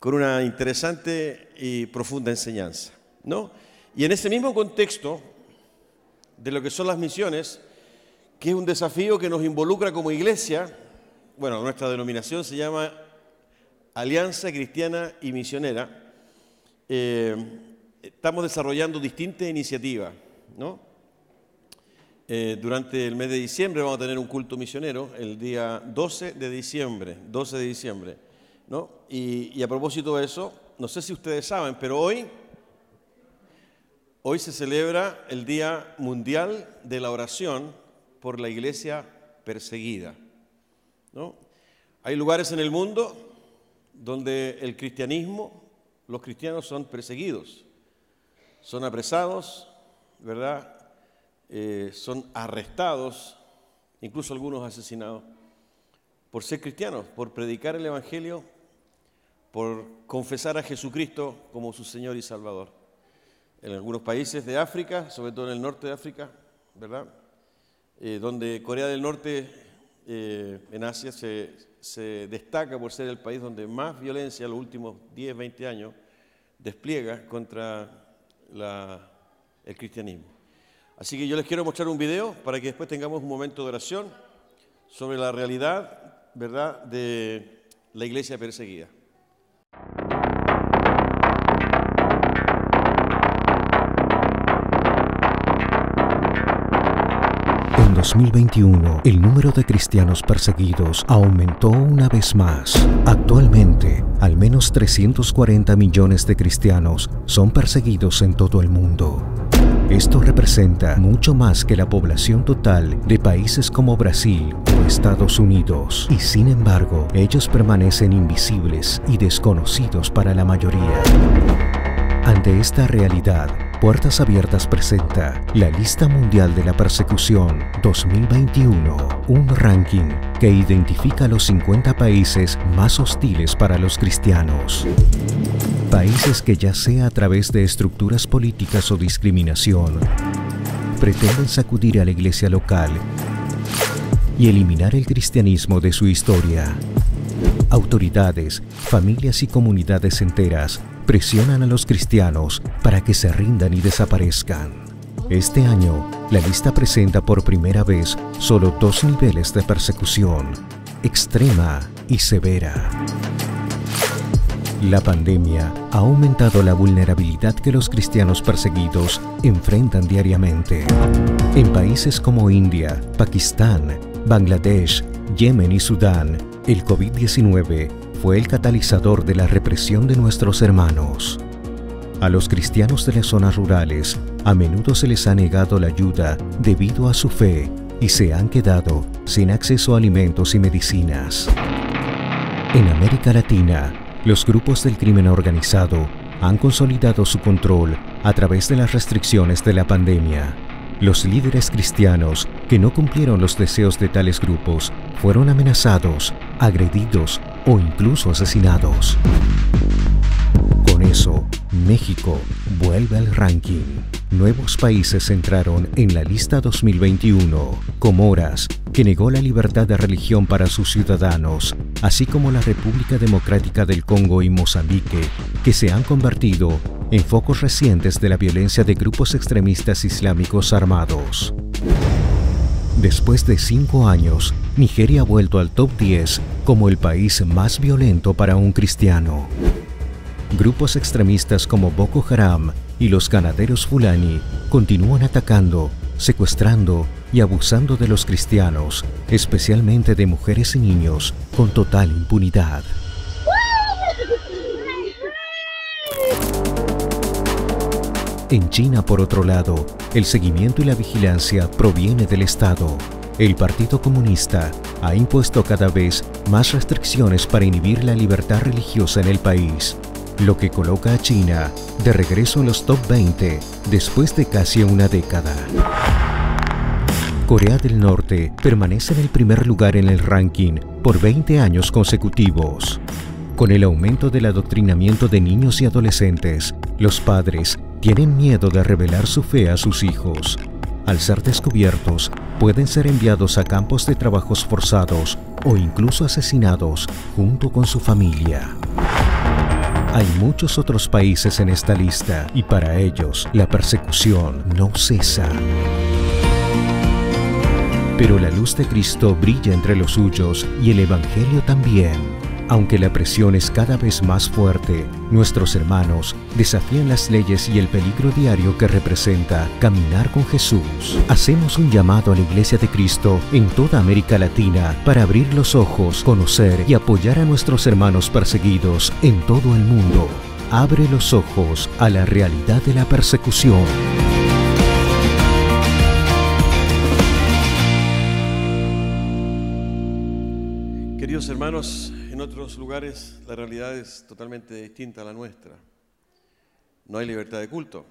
con una interesante y profunda enseñanza. ¿no? Y en ese mismo contexto de lo que son las misiones, que es un desafío que nos involucra como iglesia, bueno, nuestra denominación se llama Alianza Cristiana y Misionera, eh, estamos desarrollando distintas iniciativas. ¿no? Eh, durante el mes de diciembre vamos a tener un culto misionero, el día 12 de diciembre, 12 de diciembre. ¿No? Y, a propósito de eso, no sé si ustedes saben, pero hoy, hoy se celebra el Día Mundial de la Oración por la Iglesia Perseguida. Hay lugares en el mundo donde el cristianismo, los cristianos son perseguidos, son apresados, ¿verdad? Eh, son arrestados, incluso algunos asesinados, por ser cristianos, por predicar el Evangelio, por confesar a Jesucristo como su Señor y Salvador. En algunos países de África, sobre todo en el norte de África, ¿verdad? Eh, donde Corea del Norte, eh, en Asia, se, se, destaca por ser el país donde más violencia en los últimos 10, 20 años despliega contra el cristianismo. Así que yo les quiero mostrar un video para que después tengamos un momento de oración sobre la realidad, ¿verdad?, de la iglesia perseguida. 2021, el número de cristianos perseguidos aumentó una vez más. Actualmente, al menos 340 millones de cristianos son perseguidos en todo el mundo. Esto representa mucho más que la población total de países como Brasil o Estados Unidos, y sin embargo, ellos permanecen invisibles y desconocidos para la mayoría. Ante esta realidad, Puertas Abiertas presenta la Lista Mundial de la Persecución 2021, un ranking que identifica los 50 países más hostiles para los cristianos. Países que ya sea a través de estructuras políticas o discriminación, pretenden sacudir a la iglesia local y eliminar el cristianismo de su historia. Autoridades, familias y comunidades enteras presionan a los cristianos para que se rindan y desaparezcan. Este año, la lista presenta por primera vez solo dos niveles de persecución, extrema y severa. La pandemia ha aumentado la vulnerabilidad que los cristianos perseguidos enfrentan diariamente. En países como India, Pakistán, Bangladesh, Yemen y Sudán, el COVID-19 fue el catalizador de la represión de nuestros hermanos. A los cristianos de las zonas rurales a menudo se les ha negado la ayuda debido a su fe y se han quedado sin acceso a alimentos y medicinas. En América Latina, los grupos del crimen organizado han consolidado su control a través de las restricciones de la pandemia. Los líderes cristianos que no cumplieron los deseos de tales grupos fueron amenazados, agredidos o incluso asesinados. Con eso, México vuelve al ranking. Nuevos países entraron en la lista 2021. Comoras, que negó la libertad de religión para sus ciudadanos, así como la República Democrática del Congo y Mozambique, que se han convertido en focos recientes de la violencia de grupos extremistas islámicos armados. Después de cinco años, Nigeria ha vuelto al top 10 como el país más violento para un cristiano. Grupos extremistas como Boko Haram y los ganaderos Fulani continúan atacando, secuestrando y abusando de los cristianos, especialmente de mujeres y niños, con total impunidad. En China, por otro lado, el seguimiento y la vigilancia proviene del Estado. El Partido Comunista ha impuesto cada vez más restricciones para inhibir la libertad religiosa en el país, lo que coloca a China de regreso en los top 20 después de casi una década. Corea del Norte permanece en el primer lugar en el ranking por 20 años consecutivos. Con el aumento del adoctrinamiento de niños y adolescentes, los padres tienen miedo de revelar su fe a sus hijos. Al ser descubiertos, pueden ser enviados a campos de trabajos forzados o incluso asesinados junto con su familia. Hay muchos otros países en esta lista y para ellos la persecución no cesa. Pero la luz de Cristo brilla entre los suyos y el Evangelio también. Aunque la presión es cada vez más fuerte, nuestros hermanos desafían las leyes y el peligro diario que representa caminar con Jesús. Hacemos un llamado a la Iglesia de Cristo en toda América Latina para abrir los ojos, conocer y apoyar a nuestros hermanos perseguidos en todo el mundo. Abre los ojos a la realidad de la persecución. Queridos hermanos, en otros lugares la realidad es totalmente distinta a la nuestra. No hay libertad de culto.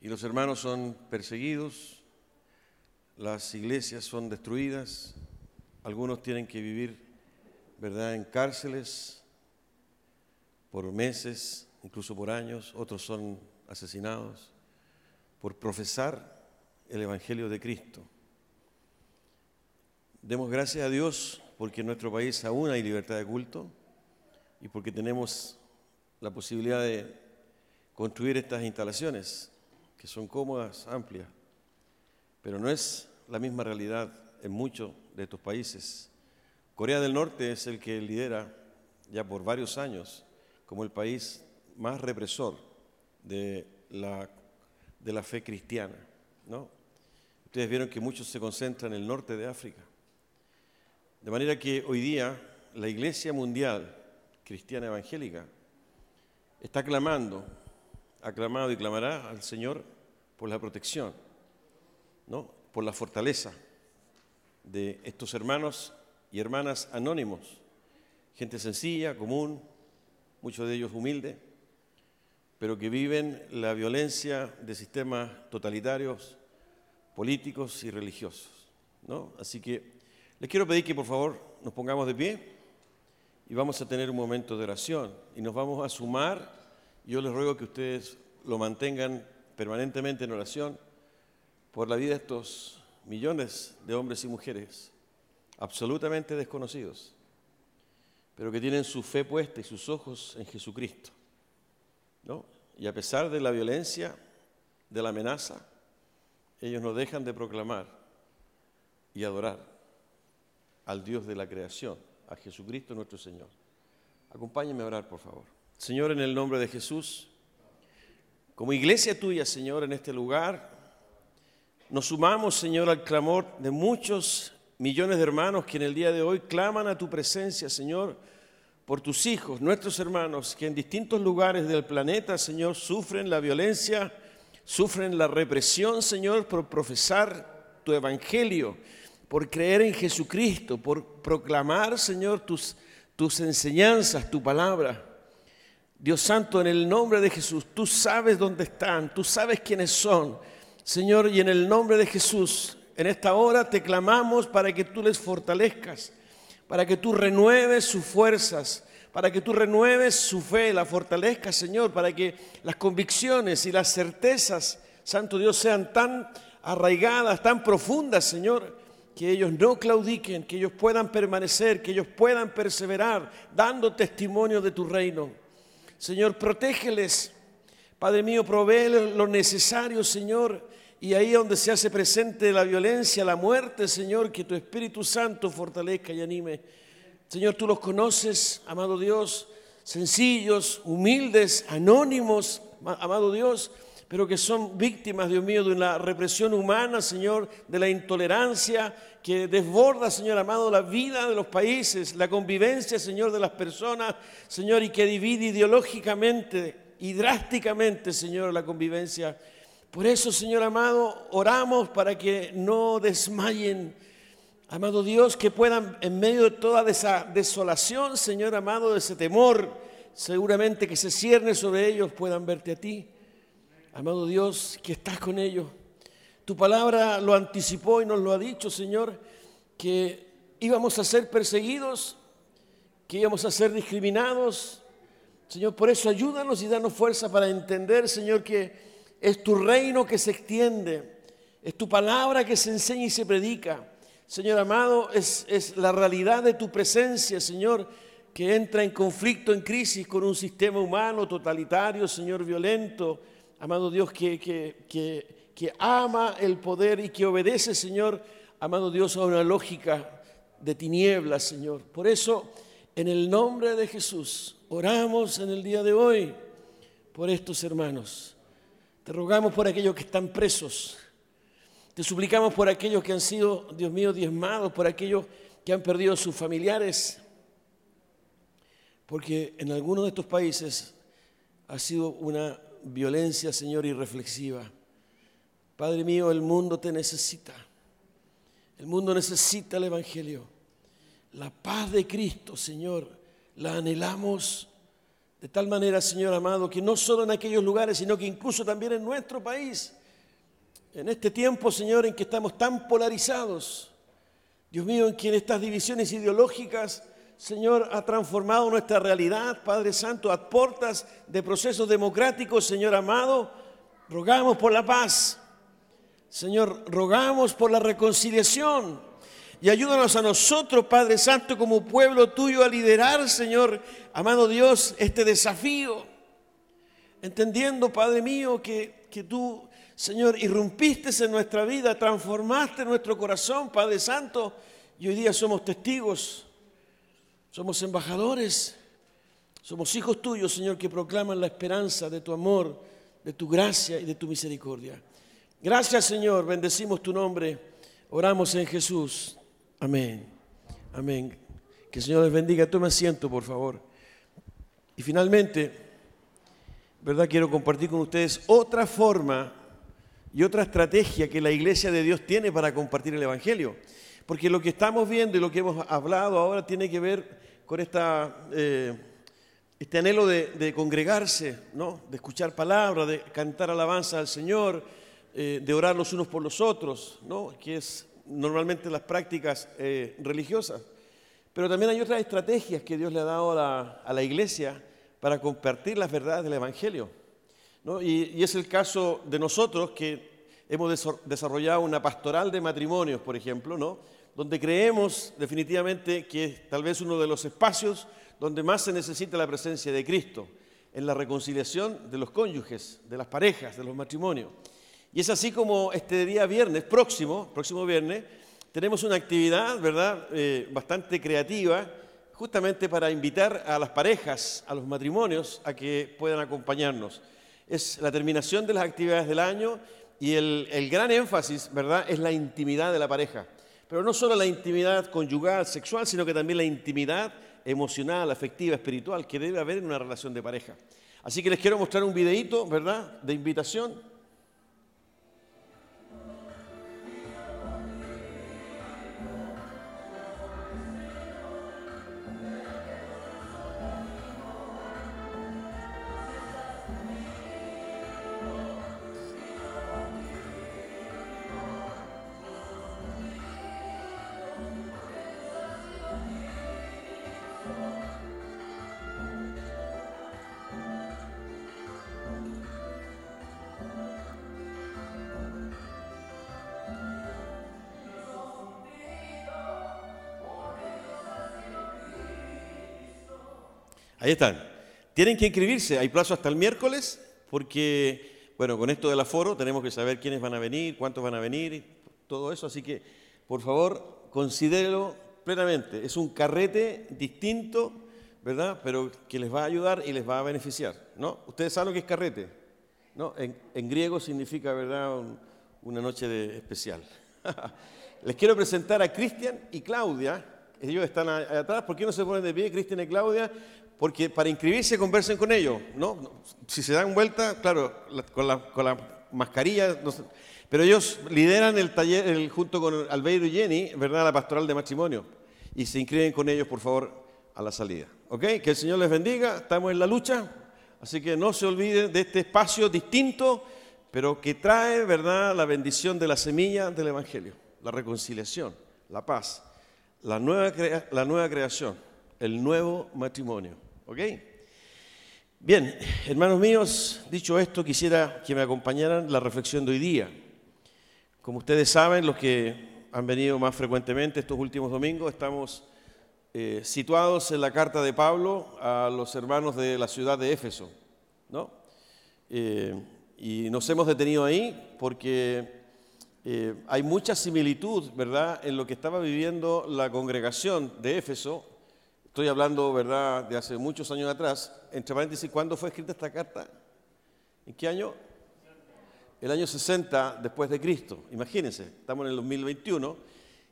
Y los hermanos son perseguidos, las iglesias son destruidas, algunos tienen que vivir, ¿verdad?, en cárceles por meses, incluso por años, otros son asesinados por profesar el Evangelio de Cristo. Demos gracias a Dios porque en nuestro país aún hay libertad de culto y porque tenemos la posibilidad de construir estas instalaciones que son cómodas, amplias, pero no es la misma realidad en muchos de estos países. Corea del Norte es el que lidera ya por varios años como el país más represor de la, de la fe cristiana. ¿no? Ustedes vieron que muchos se concentran en el norte de África. De manera que hoy día la Iglesia Mundial Cristiana Evangélica está clamando, ha clamado y clamará al Señor por la protección, ¿no? por la fortaleza de estos hermanos y hermanas anónimos, gente sencilla, común, muchos de ellos humildes, pero que viven la violencia de sistemas totalitarios, políticos y religiosos. ¿no? Así que les quiero pedir que por favor nos pongamos de pie y vamos a tener un momento de oración y nos vamos a sumar. Yo les ruego que ustedes lo mantengan permanentemente en oración por la vida de estos millones de hombres y mujeres absolutamente desconocidos, pero que tienen su fe puesta y sus ojos en Jesucristo. ¿no? Y a pesar de la violencia, de la amenaza, ellos no dejan de proclamar y adorar al Dios de la creación, a Jesucristo nuestro Señor. Acompáñenme a orar, por favor. Señor, en el nombre de Jesús, como iglesia tuya, Señor, en este lugar, nos sumamos, Señor, al clamor de muchos millones de hermanos que en el día de hoy claman a tu presencia, Señor, por tus hijos, nuestros hermanos, que en distintos lugares del planeta, Señor, sufren la violencia, sufren la represión, Señor, por profesar tu evangelio por creer en Jesucristo, por proclamar, Señor, tus, tus enseñanzas, tu palabra. Dios Santo, en el nombre de Jesús, tú sabes dónde están, tú sabes quiénes son. Señor, y en el nombre de Jesús, en esta hora te clamamos para que tú les fortalezcas, para que tú renueves sus fuerzas, para que tú renueves su fe, la fortalezcas, Señor, para que las convicciones y las certezas, Santo Dios, sean tan arraigadas, tan profundas, Señor, que ellos no claudiquen, que ellos puedan permanecer, que ellos puedan perseverar, dando testimonio de tu reino. Señor, protégeles. Padre mío, provee lo necesario, Señor. Y ahí donde se hace presente la violencia, la muerte, Señor, que tu Espíritu Santo fortalezca y anime. Señor, tú los conoces, amado Dios, sencillos, humildes, anónimos, amado Dios pero que son víctimas, Dios mío, de una represión humana, Señor, de la intolerancia que desborda, Señor amado, la vida de los países, la convivencia, Señor, de las personas, Señor, y que divide ideológicamente y drásticamente, Señor, la convivencia. Por eso, Señor amado, oramos para que no desmayen, amado Dios, que puedan, en medio de toda esa desolación, Señor amado, de ese temor, seguramente que se cierne sobre ellos, puedan verte a ti. Amado Dios, que estás con ellos. Tu palabra lo anticipó y nos lo ha dicho, Señor, que íbamos a ser perseguidos, que íbamos a ser discriminados. Señor, por eso ayúdanos y danos fuerza para entender, Señor, que es tu reino que se extiende, es tu palabra que se enseña y se predica. Señor amado, es, es la realidad de tu presencia, Señor, que entra en conflicto, en crisis con un sistema humano totalitario, Señor, violento, amado Dios, que, que, que, ama el poder y que obedece, Señor, amado Dios, a una lógica de tinieblas, Señor. Por eso, en el nombre de Jesús, oramos en el día de hoy por estos hermanos. Te rogamos por aquellos que están presos. Te suplicamos por aquellos que han sido, Dios mío, diezmados, por aquellos que han perdido sus familiares, porque en algunos de estos países ha sido una violencia, Señor, irreflexiva. Padre mío, el mundo te necesita. El mundo necesita el Evangelio. La paz de Cristo, Señor, la anhelamos de tal manera, Señor amado, que no solo en aquellos lugares, sino que incluso también en nuestro país, en este tiempo, Señor, en que estamos tan polarizados, Dios mío, en que en estas divisiones ideológicas Señor, ha transformado nuestra realidad, Padre Santo, a portas de procesos democráticos, Señor amado. Rogamos por la paz. Señor, rogamos por la reconciliación. Y ayúdanos a nosotros, Padre Santo, como pueblo tuyo, a liderar, Señor, amado Dios, este desafío. Entendiendo, Padre mío, que, que tú, Señor, irrumpiste en nuestra vida, transformaste nuestro corazón, Padre Santo, y hoy día somos testigos somos embajadores, somos hijos tuyos, Señor, que proclaman la esperanza de tu amor, de tu gracia y de tu misericordia. Gracias, Señor, bendecimos tu nombre, oramos en Jesús. Amén. Amén. Que el Señor les bendiga. Tome asiento, por favor. Y finalmente, ¿verdad? Quiero compartir con ustedes otra forma y otra estrategia que la iglesia de Dios tiene para compartir el Evangelio. Porque lo que estamos viendo y lo que hemos hablado ahora tiene que ver con esta, eh, este anhelo de, congregarse, ¿no? de escuchar palabras, de cantar alabanza al Señor, eh, de orar los unos por los otros, ¿no? que es normalmente las prácticas eh, religiosas. Pero también hay otras estrategias que Dios le ha dado a la, iglesia para compartir las verdades del Evangelio. Y, y, es el caso de nosotros que hemos desarrollado una pastoral de matrimonios, por ejemplo, ¿no? Donde creemos definitivamente que es tal vez uno de los espacios donde más se necesita la presencia de Cristo, en la reconciliación de los cónyuges, de las parejas, de los matrimonios. Y es así como este día viernes, próximo, próximo viernes, tenemos una actividad, ¿verdad?, eh, bastante creativa, justamente para invitar a las parejas, a los matrimonios, a que puedan acompañarnos. Es la terminación de las actividades del año y el, el gran énfasis, ¿verdad?, es la intimidad de la pareja. Pero no solo la intimidad conyugal, sexual, sino que también la intimidad emocional, afectiva, espiritual que debe haber en una relación de pareja. Así que les quiero mostrar un videíto, ¿verdad?, de invitación Ahí están. Tienen que inscribirse, hay plazo hasta el miércoles, porque, bueno, con esto del aforo tenemos que saber quiénes van a venir, cuántos van a venir, todo eso, así que, por favor, considérelo plenamente. Es un carrete distinto, ¿verdad? Pero que les va a ayudar y les va a beneficiar, ¿no? Ustedes saben lo que es carrete, ¿no? En, griego significa, ¿verdad?, una noche de especial. les quiero presentar a Cristian y Claudia, ellos están atrás, ¿por qué no se ponen de pie, Cristian y Claudia? Porque para inscribirse conversen con ellos, ¿no? Si se dan vuelta, claro, con la, mascarilla, pero ellos lideran el taller junto con Albeiro y Jenny, ¿verdad? La pastoral de matrimonio. Y se inscriben con ellos, por favor, a la salida. ¿Ok? Que el Señor les bendiga, estamos en la lucha, así que no se olviden de este espacio distinto, pero que trae, ¿verdad?, la bendición de la semilla del Evangelio, la reconciliación, la paz, la nueva, la nueva creación, el nuevo matrimonio. ¿Ok? Bien, hermanos míos, dicho esto, quisiera que me acompañaran la reflexión de hoy día. Como ustedes saben, los que han venido más frecuentemente estos últimos domingos, estamos eh, situados en la carta de Pablo a los hermanos de la ciudad de Éfeso. ¿no? Eh, y nos hemos detenido ahí porque eh, hay mucha similitud, ¿verdad?, en lo que estaba viviendo la congregación de Éfeso. Estoy hablando, ¿verdad?, de hace muchos años atrás. Entre paréntesis, ¿cuándo fue escrita esta carta? ¿En qué año? El año 60 después de Cristo. Imagínense, estamos en el 2021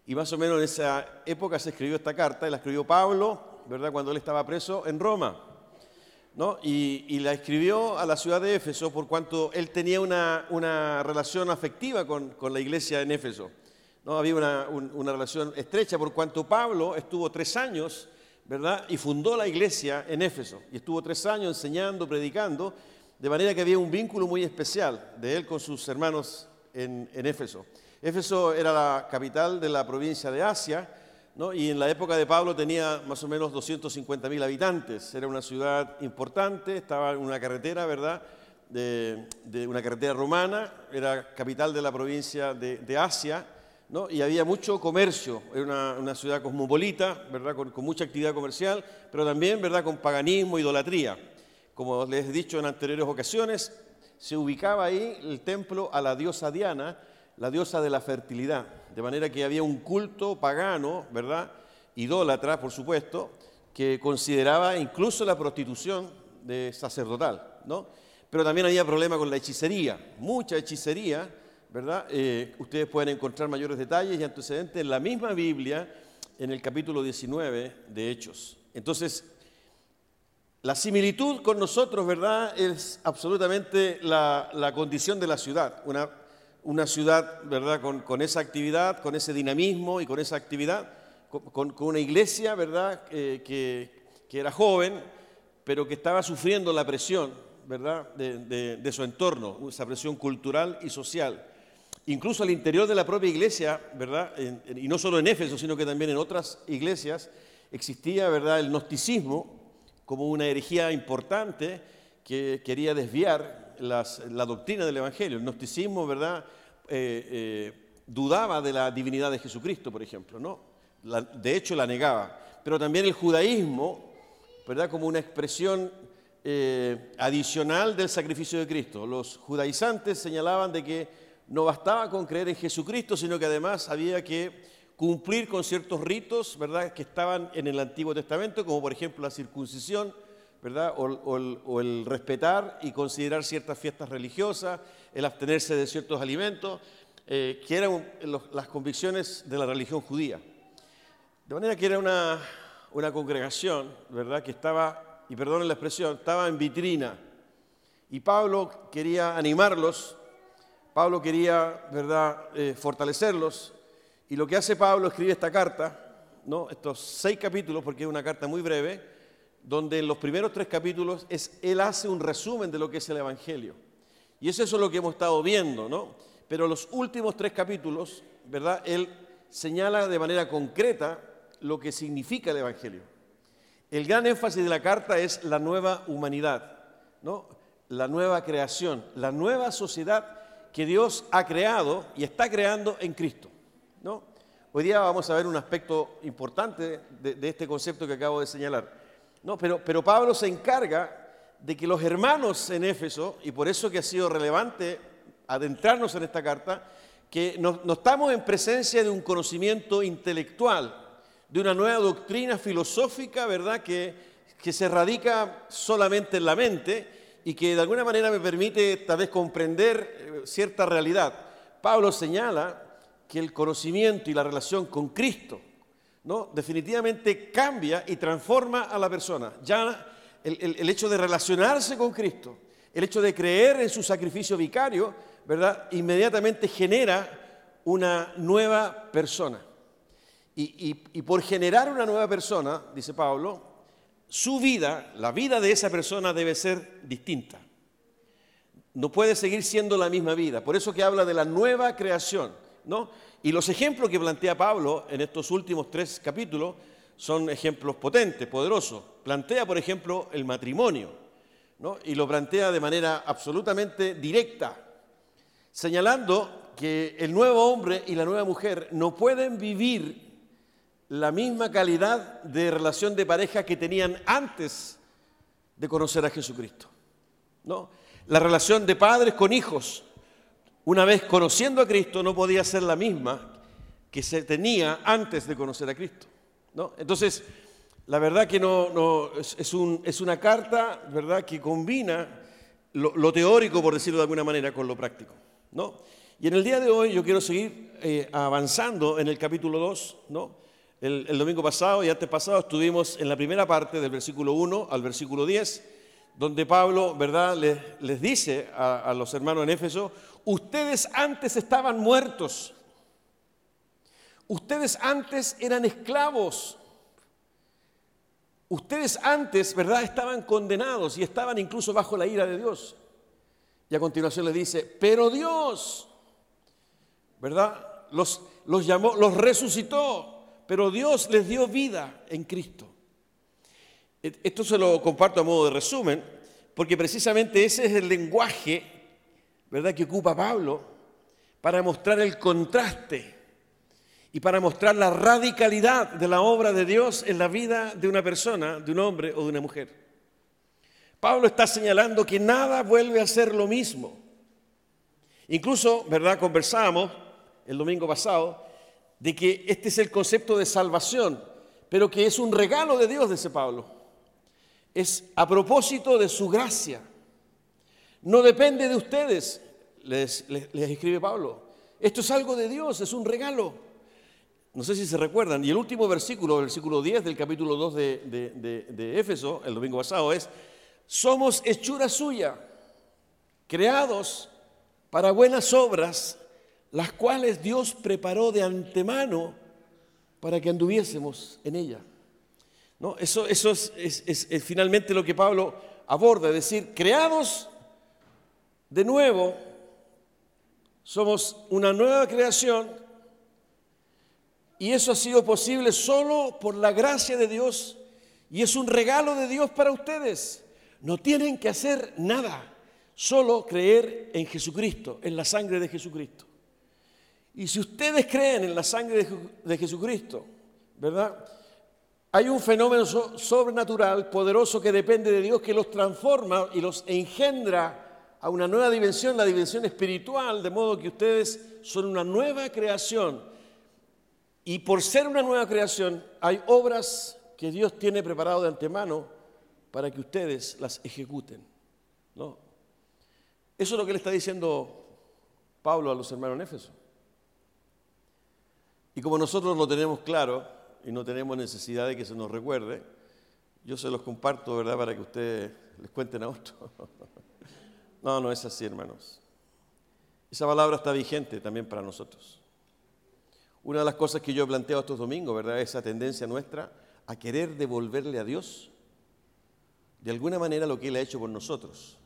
y más o menos en esa época se escribió esta carta, y la escribió Pablo, ¿verdad? Cuando él estaba preso en Roma. ¿no? Y, la escribió a la ciudad de Éfeso por cuanto él tenía una, una relación afectiva con, con, la iglesia en Éfeso. ¿no? Había una, una, relación estrecha por cuanto Pablo estuvo tres años, ¿verdad? Y fundó la iglesia en Éfeso. Y estuvo tres años enseñando, predicando, de manera que había un vínculo muy especial de él con sus hermanos en, Éfeso. Éfeso era la capital de la provincia de Asia, y en la época de Pablo tenía más o menos 250.000 habitantes. Era una ciudad importante, estaba en una carretera, ¿verdad? De, una carretera romana, era capital de la provincia de, Asia, y había mucho comercio, era una, ciudad cosmopolita, ¿verdad? Con, mucha actividad comercial, pero también ¿verdad? con paganismo, idolatría. Como les he dicho en anteriores ocasiones, se ubicaba ahí el templo a la diosa Diana, la diosa de la fertilidad, de manera que había un culto pagano, ¿verdad? Idólatra, por supuesto, que consideraba incluso la prostitución de sacerdotal, ¿no? Pero también había problema con la hechicería, mucha hechicería, ¿verdad? Eh, ustedes pueden encontrar mayores detalles y antecedentes en la misma Biblia, en el capítulo 19 de Hechos. Entonces, la similitud con nosotros, ¿verdad?, es absolutamente la, condición de la ciudad, una ciudad, ¿verdad?, con, esa actividad, con ese dinamismo y con esa actividad, con, una iglesia, ¿verdad?, que, era joven, pero que estaba sufriendo la presión, ¿verdad?, de, su entorno, esa presión cultural y social. Incluso al interior de la propia iglesia, ¿verdad?, y no solo en Éfeso, sino que también en otras iglesias, existía, ¿verdad?, el gnosticismo como una herejía importante que quería desviar la doctrina del Evangelio. El gnosticismo, ¿verdad? Eh, eh, dudaba de la divinidad de Jesucristo, por ejemplo, ¿no? de hecho, la negaba. Pero también el judaísmo, ¿verdad? Como una expresión eh, adicional del sacrificio de Cristo. Los judaizantes señalaban de que no bastaba con creer en Jesucristo, sino que además había que cumplir con ciertos ritos, ¿verdad?, que estaban en el Antiguo Testamento, como por ejemplo la circuncisión, ¿verdad? O, el respetar y considerar ciertas fiestas religiosas, el abstenerse de ciertos alimentos, eh, que eran las convicciones de la religión judía. De manera que era una, congregación, ¿verdad? Que estaba, y perdonen la expresión, estaba en vitrina. Y Pablo quería animarlos, Pablo quería, ¿verdad?, eh, fortalecerlos. Y lo que hace Pablo, escribe esta carta, ¿no? estos seis capítulos, porque es una carta muy breve, donde en los primeros tres capítulos es, él hace un resumen de lo que es el Evangelio. Y es eso lo que hemos estado viendo, ¿no? Pero los últimos tres capítulos, ¿verdad? Él señala de manera concreta lo que significa el Evangelio. El gran énfasis de la carta es la nueva humanidad, ¿no? La nueva creación, la nueva sociedad que Dios ha creado y está creando en Cristo, ¿no? Hoy día vamos a ver un aspecto importante de este concepto que acabo de señalar. No, pero, Pablo se encarga de que los hermanos en Éfeso, y por eso que ha sido relevante adentrarnos en esta carta, que no, estamos en presencia de un conocimiento intelectual, de una nueva doctrina filosófica, ¿verdad?, que se radica solamente en la mente y que de alguna manera me permite tal vez comprender eh, cierta realidad. Pablo señala que el conocimiento y la relación con Cristo ¿no? definitivamente cambia y transforma a la persona. Ya el, hecho de relacionarse con Cristo, el hecho de creer en su sacrificio vicario, ¿verdad? Inmediatamente genera una nueva persona. Y, y, por generar una nueva persona, dice Pablo, su vida, la vida de esa persona debe ser distinta. No puede seguir siendo la misma vida. Por eso que habla de la nueva creación, ¿no? Y los ejemplos que plantea Pablo en estos últimos tres capítulos son ejemplos potentes, poderosos. Plantea, por ejemplo, el matrimonio, ¿no? y lo plantea de manera absolutamente directa, señalando que el nuevo hombre y la nueva mujer no pueden vivir la misma calidad de relación de pareja que tenían antes de conocer a Jesucristo. ¿no? La relación de padres con hijos, una vez conociendo a Cristo, no podía ser la misma que se tenía antes de conocer a Cristo. ¿no? Entonces, la verdad que no, es, una carta ¿verdad? que combina lo, teórico, por decirlo de alguna manera, con lo práctico. ¿no? Y en el día de hoy yo quiero seguir eh, avanzando en el capítulo 2. ¿no? El, domingo pasado y antes pasado estuvimos en la primera parte del versículo 1 al versículo 10, donde Pablo ¿verdad? Les, dice a, los hermanos en Éfeso, ustedes antes estaban muertos, ustedes antes eran esclavos Ustedes antes, ¿verdad?, estaban condenados y estaban incluso bajo la ira de Dios. Y a continuación le dice, pero Dios, ¿verdad? Los, los llamó, los resucitó, pero Dios les dio vida en Cristo. Esto se lo comparto a modo de resumen, porque precisamente ese es el lenguaje, ¿verdad?, que ocupa Pablo para mostrar el contraste y para mostrar la radicalidad de la obra de Dios en la vida de una persona, de un hombre o de una mujer. Pablo está señalando que nada vuelve a ser lo mismo. Incluso, ¿verdad? Conversábamos el domingo pasado de que este es el concepto de salvación, pero que es un regalo de Dios, dice Pablo. Es a propósito de su gracia. No depende de ustedes, les, escribe Pablo. Esto es algo de Dios, es un regalo. No sé si se recuerdan. Y el último versículo, el versículo 10 del capítulo 2 de, Éfeso, el domingo pasado, es, somos hechura suya, creados para buenas obras, las cuales Dios preparó de antemano para que anduviésemos en ella. ¿No? Eso, es, es finalmente lo que Pablo aborda, es decir, creados de nuevo, somos una nueva creación y eso ha sido posible solo por la gracia de Dios y es un regalo de Dios para ustedes. No tienen que hacer nada, solo creer en Jesucristo, en la sangre de Jesucristo. Y si ustedes creen en la sangre de, Jesucristo, ¿verdad? Hay un fenómeno sobrenatural, poderoso, que depende de Dios, que los transforma y los engendra a una nueva dimensión, la dimensión espiritual, de modo que ustedes son una nueva creación y por ser una nueva creación, hay obras que Dios tiene preparado de antemano para que ustedes las ejecuten. ¿no? Eso es lo que le está diciendo Pablo a los hermanos en Éfeso. Y como nosotros lo tenemos claro y no tenemos necesidad de que se nos recuerde, yo se los comparto, ¿verdad?, para que ustedes les cuenten a otros. no, no es así, hermanos. Esa palabra está vigente también para nosotros. Una de las cosas que yo he planteado estos domingos, ¿verdad? Esa tendencia nuestra a querer devolverle a Dios de alguna manera lo que Él ha hecho por nosotros.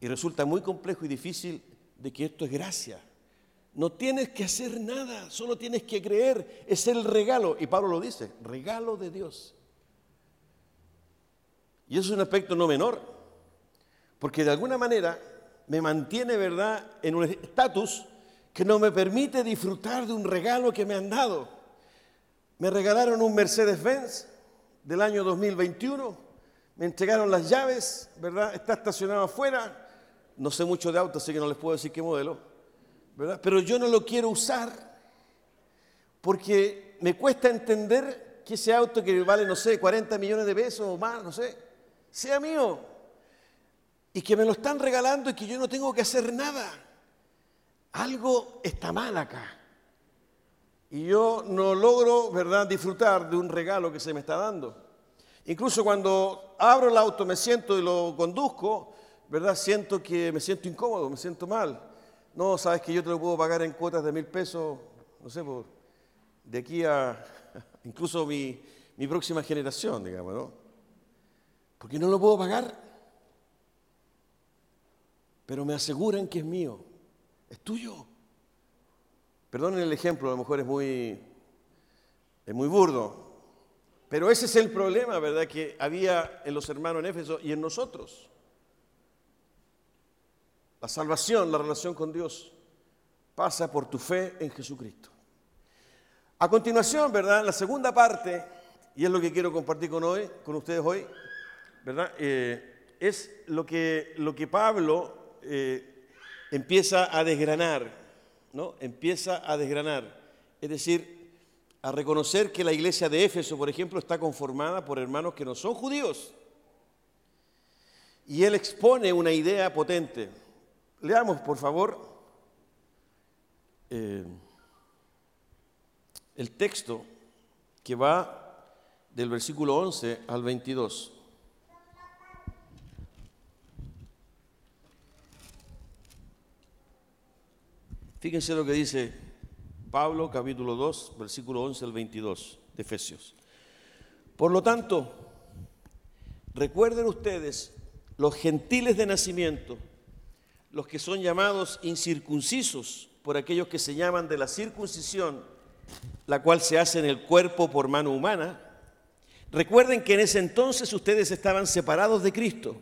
Y resulta muy complejo y difícil de que esto es gracia. No tienes que hacer nada, solo tienes que creer. Es el regalo. Y Pablo lo dice, regalo de Dios. Y eso es un aspecto no menor, porque de alguna manera me mantiene, ¿verdad?, en un estatus que no me permite disfrutar de un regalo que me han dado. Me regalaron un Mercedes-Benz del año 2021, me entregaron las llaves, ¿verdad? Está estacionado afuera. No sé mucho de autos, así que no les puedo decir qué modelo, Pero yo no lo quiero usar porque me cuesta entender que ese auto que vale, no sé, 40 millones de pesos o más, no sé, sea mío. Y que me lo están regalando y que yo no tengo que hacer nada algo está mal acá. Y yo no logro, ¿verdad?, disfrutar de un regalo que se me está dando. Incluso cuando abro el auto, me siento y lo conduzco, ¿verdad? Siento que me siento incómodo, me siento mal. No, sabes que yo te lo puedo pagar en cuotas de mil pesos, no sé, por, de aquí a incluso mi, mi próxima generación, digamos, ¿no? Porque no lo puedo pagar, pero me aseguran que es mío. Es tuyo. Perdonen el ejemplo, a lo mejor es muy, es muy burdo. Pero ese es el problema, ¿verdad?, que había en los hermanos en Éfeso y en nosotros. La salvación, la relación con Dios, pasa por tu fe en Jesucristo. A continuación, ¿verdad? La segunda parte, y es lo que quiero compartir con, hoy, con ustedes hoy, ¿verdad? Eh, es lo que, lo que Pablo eh, empieza a desgranar, ¿no? Empieza a desgranar. Es decir, a reconocer que la iglesia de Éfeso, por ejemplo, está conformada por hermanos que no son judíos. Y él expone una idea potente. Leamos, por favor, eh, el texto que va del versículo 11 al 22. Fíjense lo que dice Pablo, capítulo 2, versículo 11 al 22 de Efesios. Por lo tanto, recuerden ustedes los gentiles de nacimiento, los que son llamados incircuncisos por aquellos que se llaman de la circuncisión, la cual se hace en el cuerpo por mano humana. Recuerden que en ese entonces ustedes estaban separados de Cristo,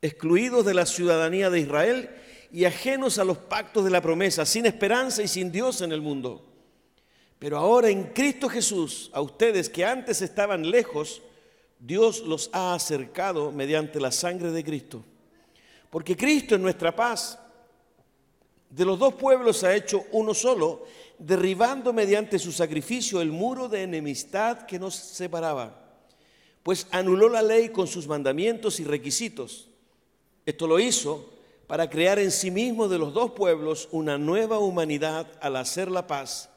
excluidos de la ciudadanía de Israel y ajenos a los pactos de la promesa, sin esperanza y sin Dios en el mundo. Pero ahora en Cristo Jesús, a ustedes que antes estaban lejos, Dios los ha acercado mediante la sangre de Cristo. Porque Cristo es nuestra paz. De los dos pueblos ha hecho uno solo, derribando mediante su sacrificio el muro de enemistad que nos separaba. Pues anuló la ley con sus mandamientos y requisitos. Esto lo hizo para crear en sí mismo de los dos pueblos una nueva humanidad al hacer la paz,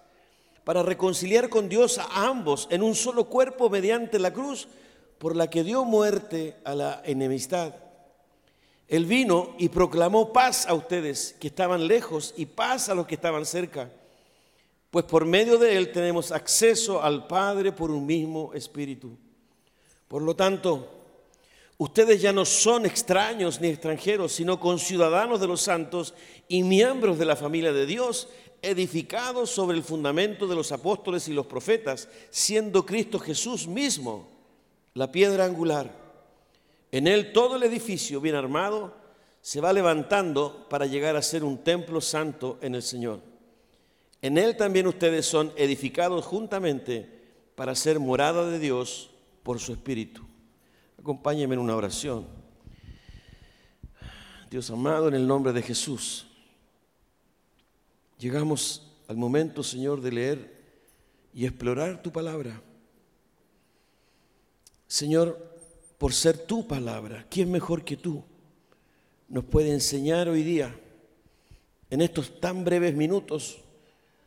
para reconciliar con Dios a ambos en un solo cuerpo mediante la cruz por la que dio muerte a la enemistad. Él vino y proclamó paz a ustedes que estaban lejos y paz a los que estaban cerca, pues por medio de Él tenemos acceso al Padre por un mismo espíritu. Por lo tanto, ustedes ya no son extraños ni extranjeros, sino conciudadanos de los santos y miembros de la familia de Dios, edificados sobre el fundamento de los apóstoles y los profetas, siendo Cristo Jesús mismo la piedra angular. En él todo el edificio bien armado se va levantando para llegar a ser un templo santo en el Señor. En él también ustedes son edificados juntamente para ser morada de Dios por su Espíritu. Acompáñenme en una oración. Dios amado, en el nombre de Jesús, llegamos al momento, Señor, de leer y explorar tu palabra. Señor, por ser tu palabra, ¿quién mejor que tú nos puede enseñar hoy día, en estos tan breves minutos,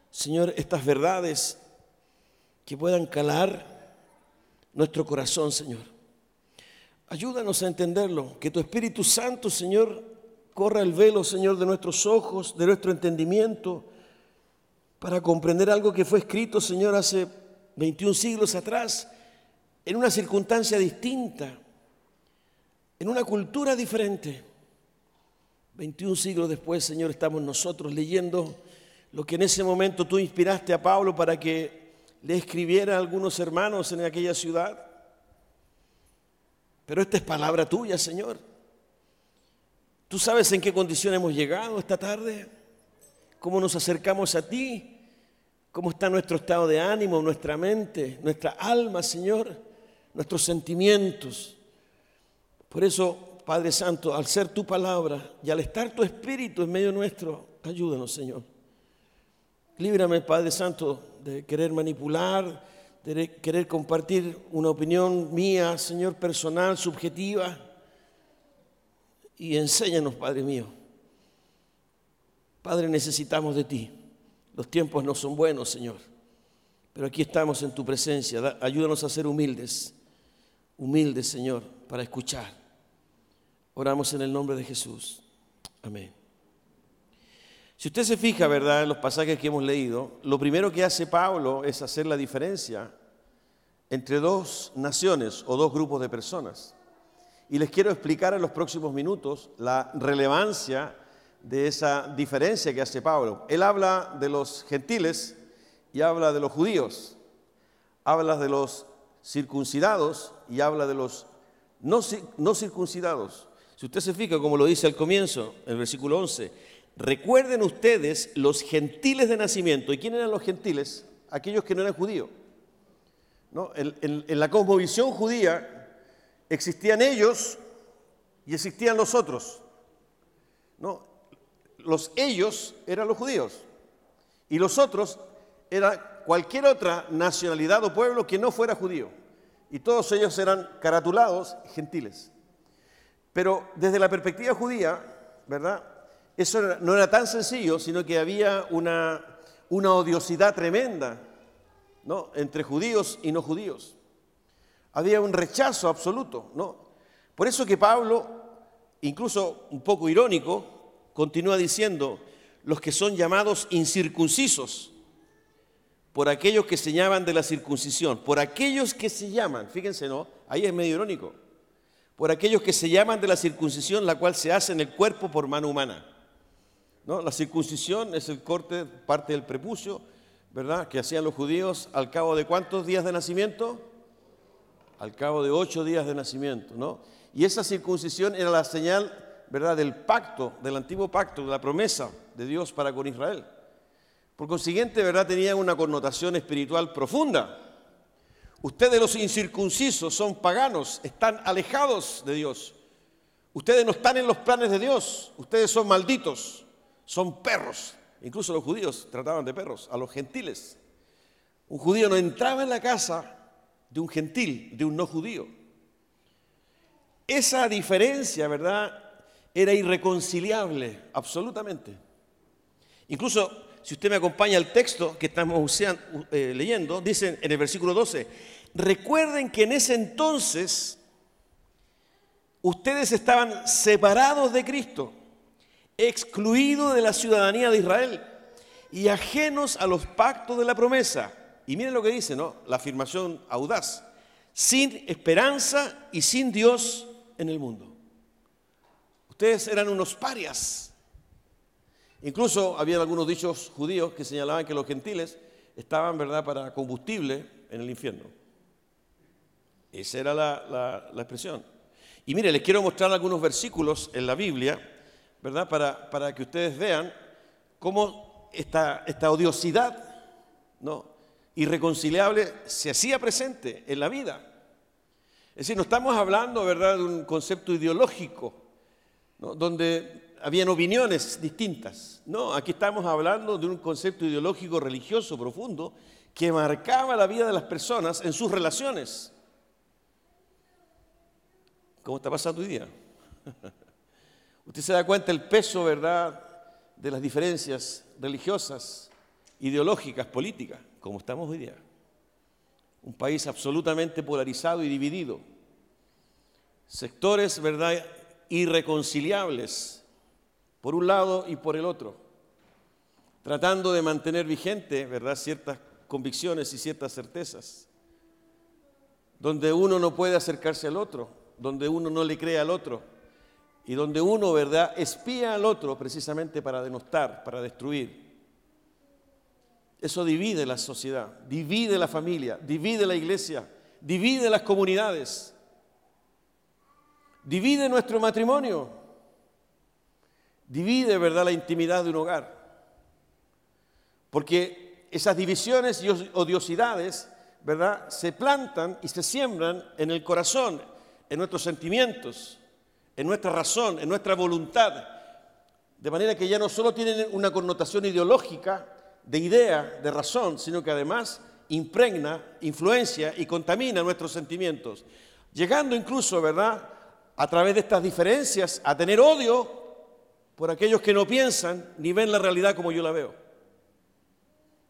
Señor, estas verdades que puedan calar nuestro corazón, Señor? Ayúdanos a entenderlo, que tu Espíritu Santo, Señor, corra el velo, Señor, de nuestros ojos, de nuestro entendimiento, para comprender algo que fue escrito, Señor, hace 21 siglos atrás en una circunstancia distinta, en una cultura diferente. 21 siglos después, Señor, estamos nosotros leyendo lo que en ese momento tú inspiraste a Pablo para que le escribiera a algunos hermanos en aquella ciudad. Pero esta es palabra tuya, Señor. Tú sabes en qué condición hemos llegado esta tarde, cómo nos acercamos a ti, cómo está nuestro estado de ánimo, nuestra mente, nuestra alma, Señor nuestros sentimientos. Por eso, Padre Santo, al ser tu palabra y al estar tu espíritu en medio nuestro, ayúdanos, Señor. Líbrame, Padre Santo, de querer manipular, de querer compartir una opinión mía, Señor, personal, subjetiva. Y enséñanos, Padre mío. Padre, necesitamos de ti. Los tiempos no son buenos, Señor. Pero aquí estamos en tu presencia. Ayúdanos a ser humildes humilde, Señor, para escuchar. Oramos en el nombre de Jesús. Amén. Si usted se fija, ¿verdad?, en los pasajes que hemos leído, lo primero que hace Pablo es hacer la diferencia entre dos naciones o dos grupos de personas. Y les quiero explicar en los próximos minutos la relevancia de esa diferencia que hace Pablo. Él habla de los gentiles y habla de los judíos. Habla de los circuncidados y habla de los no, circuncidados. Si usted se fija, como lo dice al comienzo, el versículo 11, recuerden ustedes los gentiles de nacimiento. ¿Y quién eran los gentiles? aquellos que no eran judíos. ¿no? En, en la cosmovisión judía existían ellos y existían los otros. ¿no? Los ellos eran los judíos y los otros era cualquier otra nacionalidad o pueblo que no fuera judío. Y todos ellos eran caratulados gentiles. Pero desde la perspectiva judía, ¿verdad? Eso no era tan sencillo, sino que había una, una odiosidad tremenda ¿no? entre judíos y no judíos. Había un rechazo absoluto. ¿no? Por eso que Pablo, incluso un poco irónico, continúa diciendo, los que son llamados incircuncisos, por aquellos que se llaman de la circuncisión, por aquellos que se llaman, fíjense, ¿no? Ahí es medio irónico, por aquellos que se llaman de la circuncisión, la cual se hace en el cuerpo por mano humana. ¿No? La circuncisión es el corte, parte del prepucio, ¿verdad? Que hacían los judíos al cabo de cuántos días de nacimiento? Al cabo de ocho días de nacimiento, ¿no? Y esa circuncisión era la señal, ¿verdad? Del pacto, del antiguo pacto, de la promesa de Dios para con Israel. Por consiguiente, ¿verdad? Tenía una connotación espiritual profunda. Ustedes los incircuncisos son paganos, están alejados de Dios. Ustedes no están en los planes de Dios. Ustedes son malditos, son perros. Incluso los judíos trataban de perros, a los gentiles. Un judío no entraba en la casa de un gentil, de un no judío. Esa diferencia, ¿verdad? Era irreconciliable, absolutamente. Incluso si usted me acompaña al texto que estamos eh, leyendo, dice en el versículo 12, recuerden que en ese entonces ustedes estaban separados de Cristo, excluidos de la ciudadanía de Israel y ajenos a los pactos de la promesa. Y miren lo que dice, ¿no? La afirmación audaz, sin esperanza y sin Dios en el mundo. Ustedes eran unos parias, Incluso había algunos dichos judíos que señalaban que los gentiles estaban, ¿verdad?, para combustible en el infierno. Esa era la, expresión. Y mire, les quiero mostrar algunos versículos en la Biblia, ¿verdad?, para, para que ustedes vean cómo esta, esta odiosidad, ¿no?, irreconciliable se hacía presente en la vida. Es decir, no estamos hablando, ¿verdad?, de un concepto ideológico, ¿no? donde habían opiniones distintas. No, aquí estamos hablando de un concepto ideológico religioso profundo que marcaba la vida de las personas en sus relaciones. ¿Cómo está pasando hoy día? Usted se da cuenta el peso, ¿verdad?, de las diferencias religiosas, ideológicas, políticas, como estamos hoy día. Un país absolutamente polarizado y dividido. Sectores, ¿verdad?, irreconciliables por un lado y por el otro, tratando de mantener vigente, ¿verdad?, ciertas convicciones y ciertas certezas, donde uno no puede acercarse al otro, donde uno no le cree al otro, y donde uno, ¿verdad?, espía al otro precisamente para denostar, para destruir. Eso divide la sociedad, divide la familia, divide la iglesia, divide las comunidades, divide nuestro matrimonio divide, ¿verdad?, la intimidad de un hogar. Porque esas divisiones y odiosidades, ¿verdad?, se plantan y se siembran en el corazón, en nuestros sentimientos, en nuestra razón, en nuestra voluntad. De manera que ya no solo tienen una connotación ideológica, de idea, de razón, sino que además impregna, influencia y contamina nuestros sentimientos. Llegando incluso, ¿verdad?, a través de estas diferencias, a tener odio por aquellos que no piensan ni ven la realidad como yo la veo.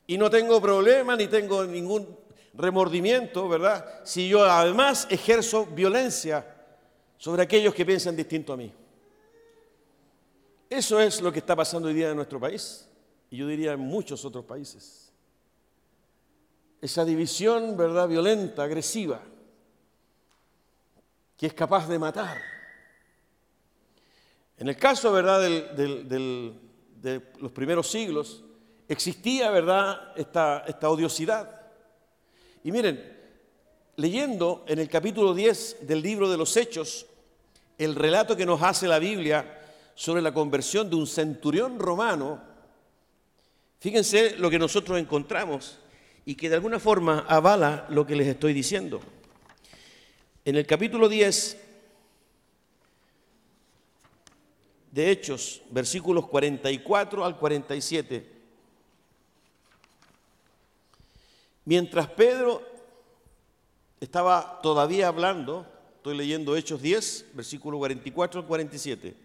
Y no tengo problema ni tengo ningún remordimiento, ¿verdad? Si yo además ejerzo violencia sobre aquellos que piensan distinto a mí. Eso es lo que está pasando hoy día en nuestro país y yo diría en muchos otros países. Esa división, ¿verdad? Violenta, agresiva, que es capaz de matar en el caso, ¿verdad?, de los primeros siglos, existía, ¿verdad?, esta, esta odiosidad. Y miren, leyendo en el capítulo 10 del libro de los Hechos, el relato que nos hace la Biblia sobre la conversión de un centurión romano, fíjense lo que nosotros encontramos. y que de alguna forma avala lo que les estoy diciendo. En el capítulo 10 de Hechos, versículos 44 al 47, mientras Pedro estaba todavía hablando, estoy leyendo Hechos 10, versículo 44 al 47,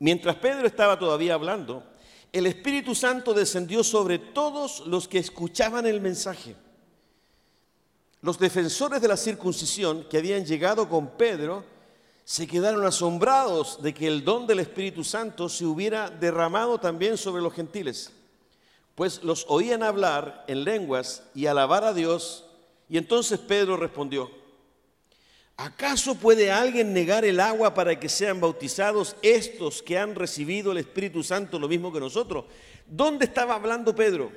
mientras Pedro estaba todavía hablando, el Espíritu Santo descendió sobre todos los que escuchaban el mensaje. Los defensores de la circuncisión que habían llegado con Pedro se quedaron asombrados de que el don del Espíritu Santo se hubiera derramado también sobre los gentiles, pues los oían hablar en lenguas y alabar a Dios, y entonces Pedro respondió, ¿acaso puede alguien negar el agua para que sean bautizados estos que han recibido el Espíritu Santo lo mismo que nosotros? ¿Dónde estaba hablando Pedro?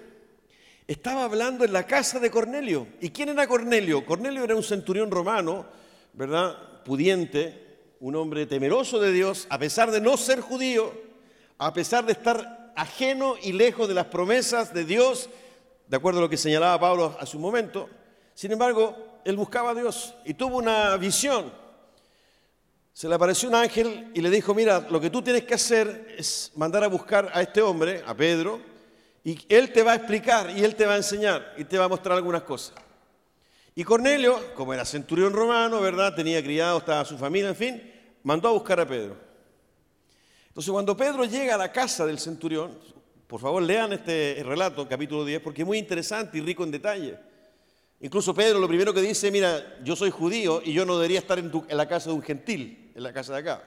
Estaba hablando en la casa de Cornelio. ¿Y quién era Cornelio? Cornelio era un centurión romano, ¿verdad? Pudiente, un hombre temeroso de Dios, a pesar de no ser judío, a pesar de estar ajeno y lejos de las promesas de Dios, de acuerdo a lo que señalaba Pablo hace un momento, sin embargo, él buscaba a Dios y tuvo una visión. Se le apareció un ángel y le dijo, mira, lo que tú tienes que hacer es mandar a buscar a este hombre, a Pedro, y él te va a explicar y él te va a enseñar y te va a mostrar algunas cosas. Y Cornelio, como era centurión romano, ¿verdad? Tenía criado, estaba su familia, en fin, mandó a buscar a Pedro. Entonces, cuando Pedro llega a la casa del centurión, por favor lean este relato, capítulo 10, porque es muy interesante y rico en detalle. Incluso Pedro lo primero que dice, mira, yo soy judío y yo no debería estar en, en la casa de un gentil, en la casa de acá.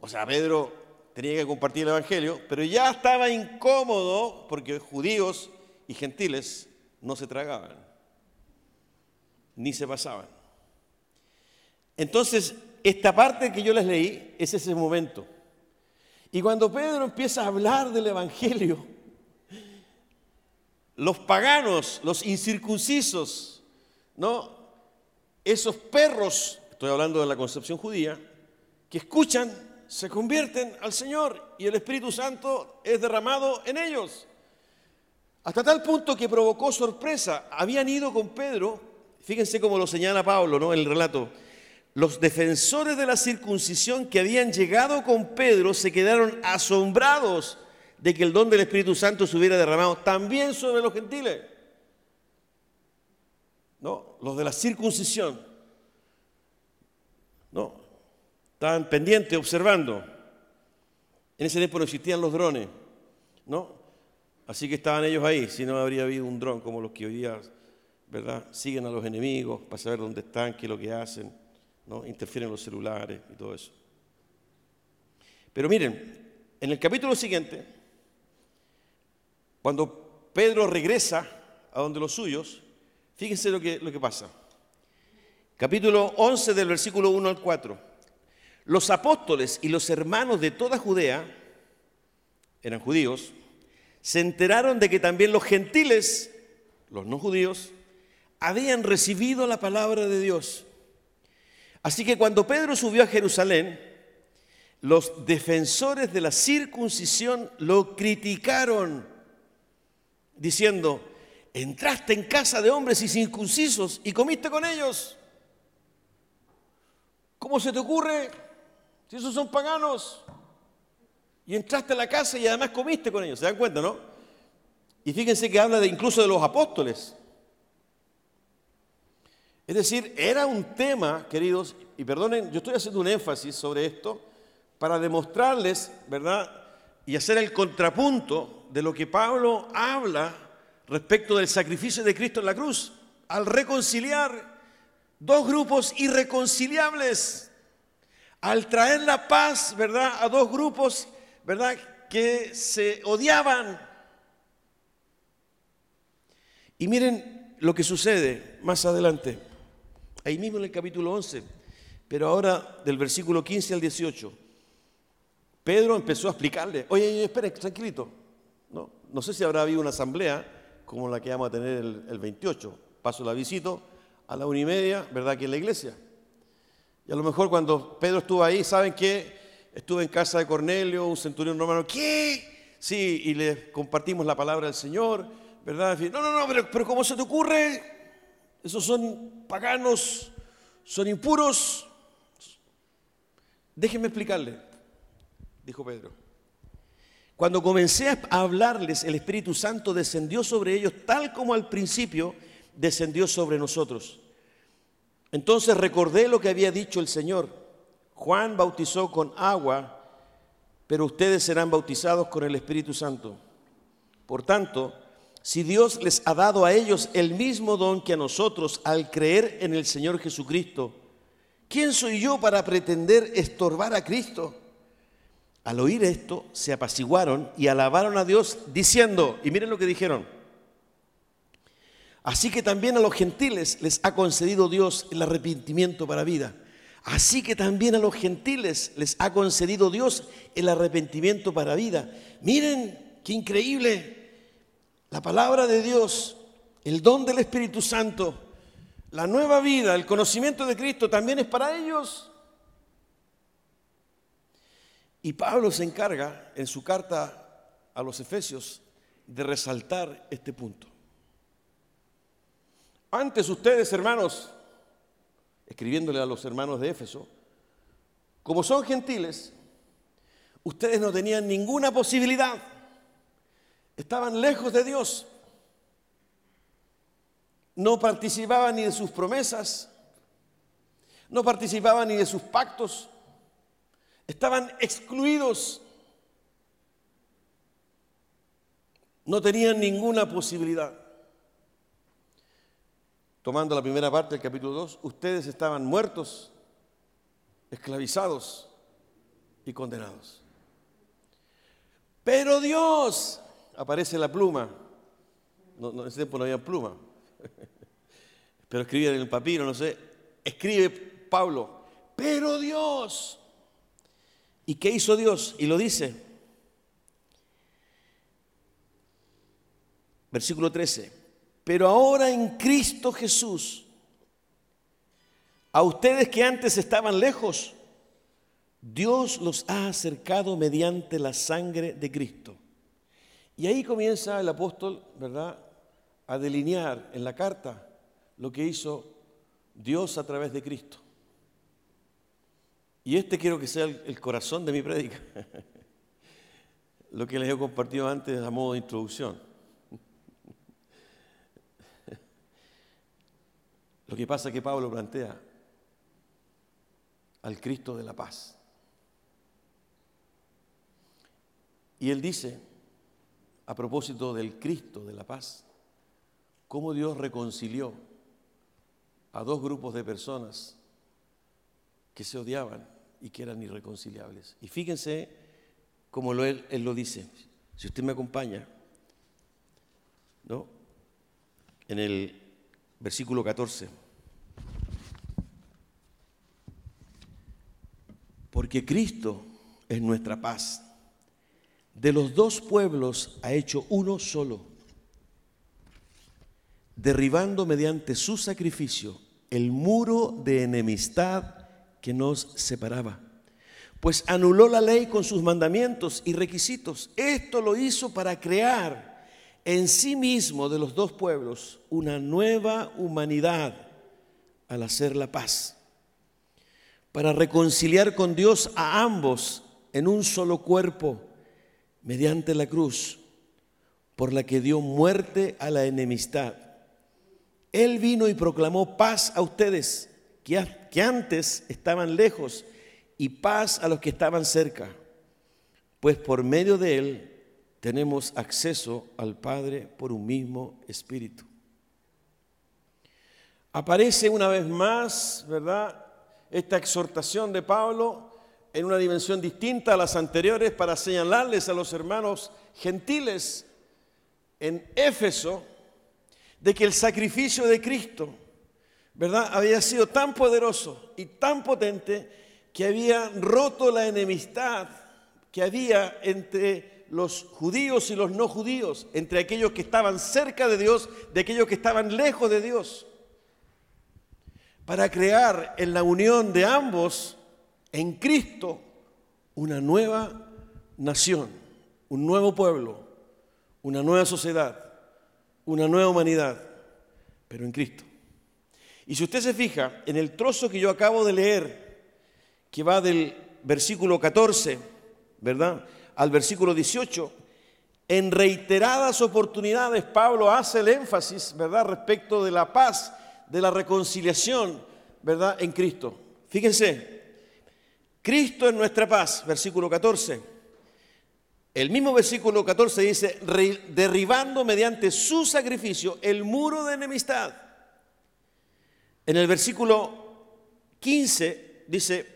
O sea, Pedro tenía que compartir el Evangelio, pero ya estaba incómodo porque judíos y gentiles no se tragaban ni se pasaban. Entonces, esta parte que yo les leí es ese momento. Y cuando Pedro empieza a hablar del Evangelio, los paganos, los incircuncisos, ¿no? Esos perros, estoy hablando de la concepción judía, que escuchan, se convierten al Señor y el Espíritu Santo es derramado en ellos. Hasta tal punto que provocó sorpresa. Habían ido con Pedro Fíjense cómo lo señala Pablo ¿no? el relato. Los defensores de la circuncisión que habían llegado con Pedro se quedaron asombrados de que el don del Espíritu Santo se hubiera derramado también sobre los gentiles. ¿No? Los de la circuncisión. ¿No? Estaban pendientes, observando. En ese tiempo no existían los drones, ¿no? Así que estaban ellos ahí, si no habría habido un dron como los que hoy día ¿verdad? Siguen a los enemigos para saber dónde están, qué es lo que hacen, ¿no? Interfieren en los celulares y todo eso. Pero miren, en el capítulo siguiente, cuando Pedro regresa a donde los suyos, fíjense lo que, lo que pasa. Capítulo 11 del versículo 1 al 4. Los apóstoles y los hermanos de toda Judea, eran judíos, se enteraron de que también los gentiles, los no judíos, habían recibido la palabra de Dios. Así que cuando Pedro subió a Jerusalén, los defensores de la circuncisión lo criticaron, diciendo, entraste en casa de hombres y circuncisos y comiste con ellos. ¿Cómo se te ocurre? Si esos son paganos. Y entraste a la casa y además comiste con ellos. ¿Se dan cuenta, no? Y fíjense que habla incluso de los apóstoles. Es decir, era un tema, queridos, y perdonen, yo estoy haciendo un énfasis sobre esto para demostrarles, ¿verdad? Y hacer el contrapunto de lo que Pablo habla respecto del sacrificio de Cristo en la cruz, al reconciliar dos grupos irreconciliables, al traer la paz, ¿verdad? A dos grupos, ¿verdad? Que se odiaban. Y miren lo que sucede más adelante ahí mismo en el capítulo 11, pero ahora del versículo 15 al 18. Pedro empezó a explicarle, oye, espera, tranquilito, no, no sé si habrá habido una asamblea como la que vamos a tener el, 28, paso la visito a la una y media, ¿verdad? Que en la iglesia. Y a lo mejor cuando Pedro estuvo ahí, ¿saben qué? Estuve en casa de Cornelio, un centurión romano, ¿qué? Sí, y le compartimos la palabra del Señor, ¿verdad? No, no, no, pero, pero ¿cómo se te ocurre? Esos son paganos, son impuros. Déjenme explicarle, dijo Pedro. Cuando comencé a hablarles, el Espíritu Santo descendió sobre ellos tal como al principio descendió sobre nosotros. Entonces recordé lo que había dicho el Señor. Juan bautizó con agua, pero ustedes serán bautizados con el Espíritu Santo. Por tanto, si Dios les ha dado a ellos el mismo don que a nosotros al creer en el Señor Jesucristo, ¿quién soy yo para pretender estorbar a Cristo? Al oír esto, se apaciguaron y alabaron a Dios diciendo, y miren lo que dijeron, así que también a los gentiles les ha concedido Dios el arrepentimiento para vida. Así que también a los gentiles les ha concedido Dios el arrepentimiento para vida. Miren qué increíble. La palabra de Dios, el don del Espíritu Santo, la nueva vida, el conocimiento de Cristo también es para ellos. Y Pablo se encarga en su carta a los Efesios de resaltar este punto. Antes ustedes, hermanos, escribiéndole a los hermanos de Éfeso, como son gentiles, ustedes no tenían ninguna posibilidad, estaban lejos de Dios, no participaban ni de sus promesas, no participaban ni de sus pactos, estaban excluidos. No tenían ninguna posibilidad. Tomando la primera parte del capítulo 2, ustedes estaban muertos, esclavizados y condenados. Pero Dios, aparece la pluma, no, en ese tiempo no había pluma, pero escribía en el papiro, no sé, escribe Pablo, pero Dios ¿Y qué hizo Dios? Y lo dice. Versículo 13. Pero ahora en Cristo Jesús, a ustedes que antes estaban lejos, Dios los ha acercado mediante la sangre de Cristo. Y ahí comienza el apóstol, ¿verdad?, a delinear en la carta lo que hizo Dios a través de Cristo. Y este quiero que sea el, corazón de mi prédica. Lo que les he compartido antes a modo de introducción. Lo que pasa es que Pablo plantea al Cristo de la paz. Y él dice, a propósito del Cristo de la paz, cómo Dios reconcilió a dos grupos de personas que se odiaban y que eran irreconciliables. Y fíjense cómo él, él lo dice. Si usted me acompaña, ¿no? En el versículo 14. Porque Cristo es nuestra paz. De los dos pueblos ha hecho uno solo, derribando mediante su sacrificio el muro de enemistad que nos separaba. Pues anuló la ley con sus mandamientos y requisitos. Esto lo hizo para crear en sí mismo de los dos pueblos una nueva humanidad al hacer la paz. Para reconciliar con Dios a ambos en un solo cuerpo mediante la cruz, por la que dio muerte a la enemistad. Él vino y proclamó paz a ustedes que, antes estaban lejos y paz a los que estaban cerca, pues por medio de Él tenemos acceso al Padre por un mismo Espíritu. Aparece una vez más, ¿verdad? Esta exhortación de Pablo en una dimensión distinta a las anteriores para señalarles a los hermanos gentiles en Éfeso de que el sacrificio de Cristo ¿verdad? Había sido tan poderoso y tan potente que había roto la enemistad que había entre los judíos y los no judíos, entre aquellos que estaban cerca de Dios, de aquellos que estaban lejos de Dios, para crear en la unión de ambos, en Cristo, una nueva nación, un nuevo pueblo, una nueva sociedad, una nueva humanidad, pero en Cristo. Y si usted se fija en el trozo que yo acabo de leer, que va del versículo 14, ¿verdad? Al versículo 18, en reiteradas oportunidades Pablo hace el énfasis, ¿verdad? Respecto de la paz, de la reconciliación, ¿verdad? En Cristo. Fíjense, Cristo es nuestra paz, versículo 14. El mismo versículo 14 dice, derribando mediante su sacrificio el muro de enemistad. En el versículo 15 dice,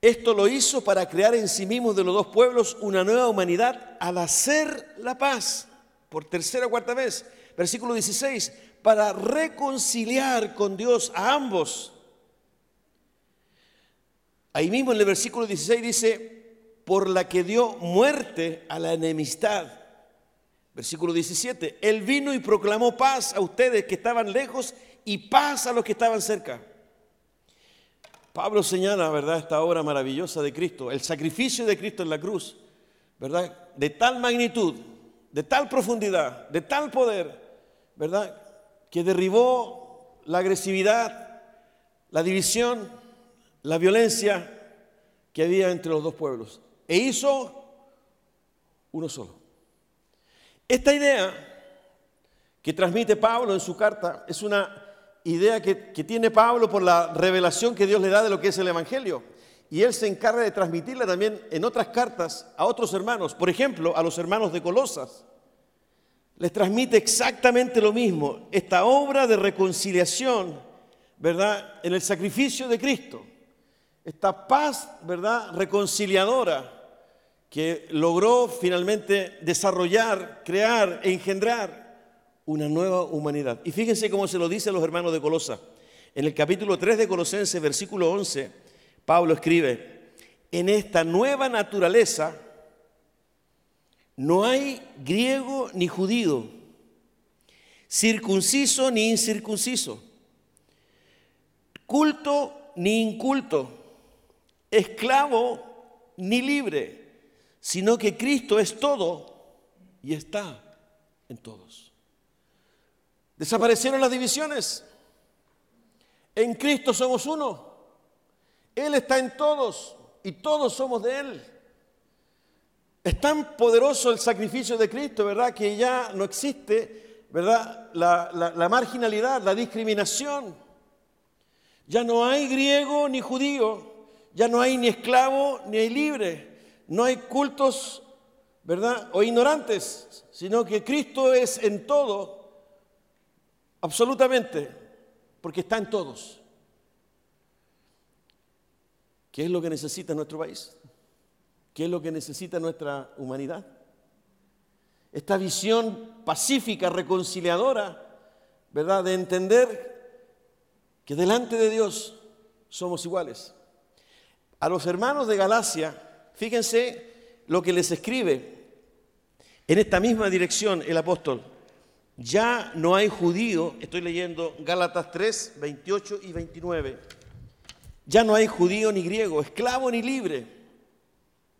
esto lo hizo para crear en sí mismo de los dos pueblos una nueva humanidad al hacer la paz, por tercera o cuarta vez. Versículo 16, para reconciliar con Dios a ambos. Ahí mismo en el versículo 16 dice, por la que dio muerte a la enemistad. Versículo 17, Él vino y proclamó paz a ustedes que estaban lejos y paz a los que estaban cerca. Pablo señala, ¿verdad?, esta obra maravillosa de Cristo, el sacrificio de Cristo en la cruz, ¿verdad?, de tal magnitud, de tal profundidad, de tal poder, ¿verdad?, que derribó la agresividad, la división, la violencia que había entre los dos pueblos e hizo uno solo. Esta idea que transmite Pablo en su carta es una idea que, tiene Pablo por la revelación que Dios le da de lo que es el Evangelio. Y él se encarga de transmitirla también en otras cartas a otros hermanos, por ejemplo, a los hermanos de Colosas. Les transmite exactamente lo mismo, esta obra de reconciliación, ¿verdad? En el sacrificio de Cristo. Esta paz, ¿verdad? Reconciliadora que logró finalmente desarrollar, crear, engendrar una nueva humanidad. Y fíjense cómo se lo dice a los hermanos de Colosa. En el capítulo 3 de Colosenses, versículo 11, Pablo escribe, en esta nueva naturaleza no hay griego ni judío, circunciso ni incircunciso, culto ni inculto, esclavo ni libre sino que Cristo es todo y está en todos. Desaparecieron las divisiones. En Cristo somos uno. Él está en todos y todos somos de Él. Es tan poderoso el sacrificio de Cristo, ¿verdad? Que ya no existe, ¿verdad? La, la marginalidad, la discriminación. Ya no hay griego ni judío, ya no hay ni esclavo ni libre no hay cultos, ¿verdad? O ignorantes, sino que Cristo es en todo, absolutamente, porque está en todos. ¿Qué es lo que necesita nuestro país? ¿Qué es lo que necesita nuestra humanidad? Esta visión pacífica, reconciliadora, ¿verdad? De entender que delante de Dios somos iguales. A los hermanos de Galacia, Fíjense lo que les escribe en esta misma dirección el apóstol. Ya no hay judío, estoy leyendo Gálatas 3, 28 y 29. Ya no hay judío ni griego, esclavo ni libre,